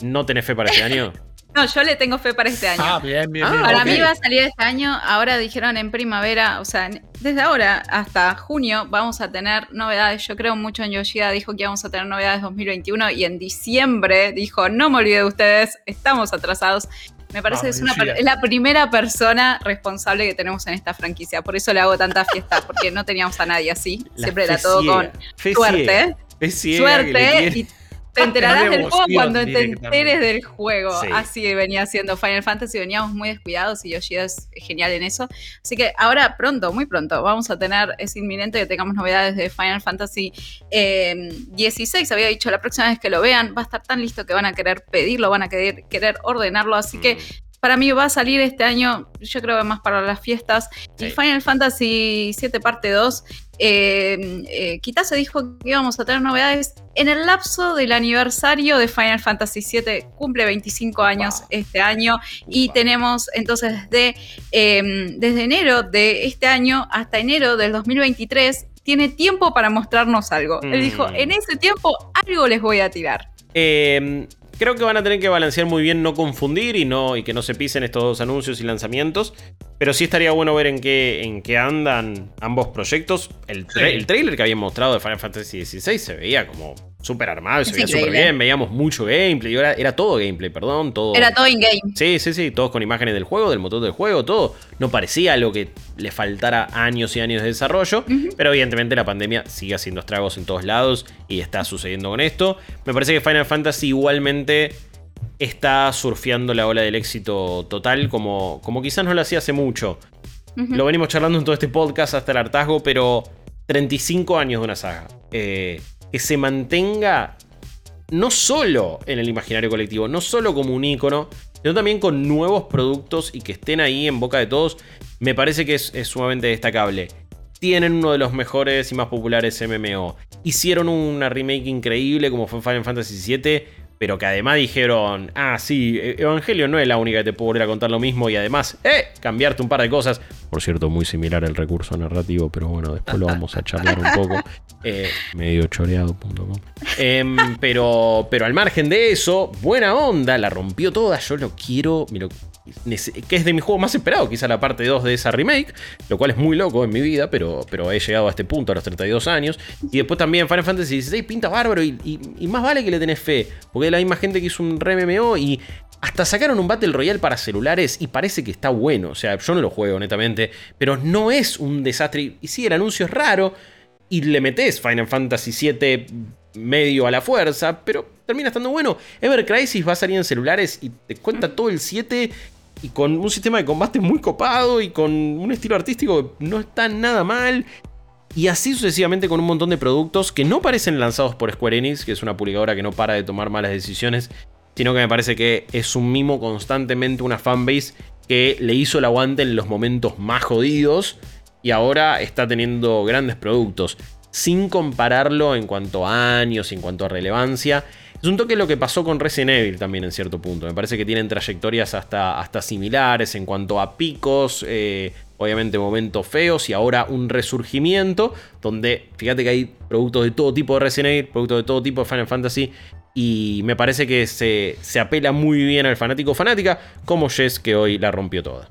¿No tenés fe para este año? No, yo le tengo fe para este año. Ah, bien, bien, bien. Para mí va a salir este año. Ahora dijeron en primavera, o sea, desde ahora hasta junio vamos a tener novedades. Yo creo mucho en Yoshida, dijo que íbamos a tener novedades 2021 y en diciembre dijo, no me olvide de ustedes, estamos atrasados. Me parece que es, una, es, la primera persona responsable que tenemos en esta franquicia. Por eso le hago tanta fiesta, porque no teníamos a nadie así. Siempre era todo con suerte. Suerte te enterarás del juego cuando te enteres del juego. Así venía siendo Final Fantasy, veníamos muy descuidados y Yoshida es genial en eso. Así que ahora pronto, muy pronto, vamos a tener, es inminente que tengamos novedades de Final Fantasy eh, 16. Había dicho la próxima vez que lo vean, va a estar tan listo que van a querer pedirlo, van a querer, querer ordenarlo. Así que mm para mí va a salir este año, yo creo que más para las fiestas. Y Final Fantasy VII Parte 2, eh, eh, quizás se dijo que íbamos a tener novedades en el lapso del aniversario de Final Fantasy VII. Cumple 25 años este año y tenemos entonces de, em, desde enero de este año hasta enero del 2023 tiene tiempo para mostrarnos algo. Él dijo, mm. en ese tiempo algo les voy a tirar. Eh, Creo que van a tener que balancear muy bien no confundir y, no, y que no se pisen estos dos anuncios y lanzamientos. Pero sí estaría bueno ver en qué, en qué andan ambos proyectos. El, el trailer que habían mostrado de Final Fantasy XVI se veía como súper armado, se veía súper bien, veíamos mucho gameplay, era, era todo gameplay, perdón, todo. Era todo in-game. Sí, sí, sí, todos con imágenes del juego, del motor del juego, todo. No parecía algo que le faltara años y años de desarrollo, pero evidentemente la pandemia sigue haciendo estragos en todos lados y está sucediendo con esto. Me parece que Final Fantasy igualmente está surfeando la ola del éxito total, como, como quizás no lo hacía hace mucho. Lo venimos charlando en todo este podcast hasta el hartazgo, pero 35 años de una saga. Eh, que se mantenga no solo en el imaginario colectivo, no solo como un icono, sino también con nuevos productos y que estén ahí en boca de todos, me parece que es, es sumamente destacable. Tienen uno de los mejores y más populares MMO. Hicieron una remake increíble como fue Final Fantasy VII pero que además dijeron, ah, sí, e-, Evangelio no es la única que te puedo volver a contar lo mismo y además, eh, cambiarte un par de cosas. Por cierto, muy similar al recurso narrativo, pero bueno, después lo vamos a charlar un poco. Eh, mediochoreado.com. Em, pero, pero al margen de eso, buena onda, la rompió toda. Yo lo quiero, me lo que es de mi juego más esperado, quizá la parte 2 de esa remake, lo cual es muy loco en mi vida, pero, pero he llegado a este punto a los 32 años. Y después también Final Fantasy XVI pinta bárbaro y, más vale que le tenés fe, porque es la misma gente que hizo un re MMO y hasta sacaron un Battle Royale para celulares y parece que está bueno. O sea, yo no lo juego, netamente, pero no es un desastre. Y sí, el anuncio es raro y le metes Final Fantasy VII medio a la fuerza, pero termina estando bueno. Ever Crisis va a salir en celulares y te cuenta todo el 7 y con un sistema de combate muy copado y con un estilo artístico que no está nada mal. Y así sucesivamente con un montón de productos que no parecen lanzados por Square Enix, que es una publicadora que no para de tomar malas decisiones, sino que me parece que es un mimo constantemente, una fanbase que le hizo el aguante en los momentos más jodidos y ahora está teniendo grandes productos sin compararlo en cuanto a años, en cuanto a relevancia. Es un toque lo que pasó con Resident Evil también en cierto punto. Me parece que tienen trayectorias hasta, hasta similares en cuanto a picos, eh, obviamente momentos feos y ahora un resurgimiento donde fíjate que hay productos de todo tipo de Resident Evil, productos de todo tipo de Final Fantasy y me parece que se, se apela muy bien al fanático fanática como Jess que hoy la rompió toda.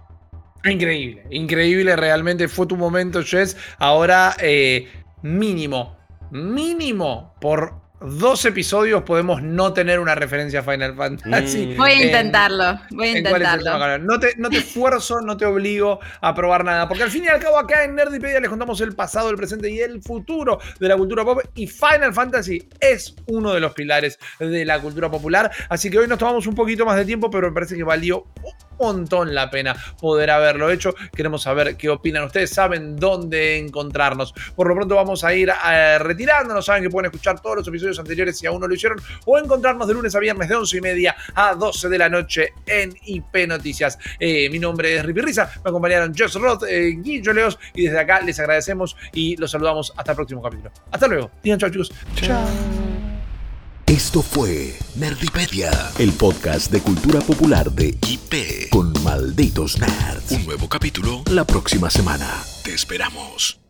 Increíble, increíble realmente fue tu momento Jess. Ahora... Eh, mínimo, mínimo por dos episodios podemos no tener una referencia a Final Fantasy. Mm. Voy a intentarlo, voy a intentarlo. No te, no te esfuerzo, no te obligo a probar nada, porque al fin y al cabo acá en Nerdipedia les contamos el pasado, el presente y el futuro de la cultura pop y Final Fantasy es uno de los pilares de la cultura popular, así que hoy nos tomamos un poquito más de tiempo, pero me parece que valió montón la pena poder haberlo hecho. Queremos saber qué opinan ustedes, saben dónde encontrarnos. Por lo pronto vamos a ir eh, retirándonos, saben que pueden escuchar todos los episodios anteriores si aún no lo hicieron o encontrarnos de lunes a viernes de 11 y media a 12 de la noche en IP Noticias. Eh, mi nombre es Ripi Risa, me acompañaron Josh Roth, eh, Guillo Leos y desde acá les agradecemos y los saludamos hasta el próximo capítulo. Hasta luego. Digan chao chicos. Chao. Esto fue Nerdipedia, el podcast de cultura popular de IP con malditos nerds. Un nuevo capítulo la próxima semana. Te esperamos.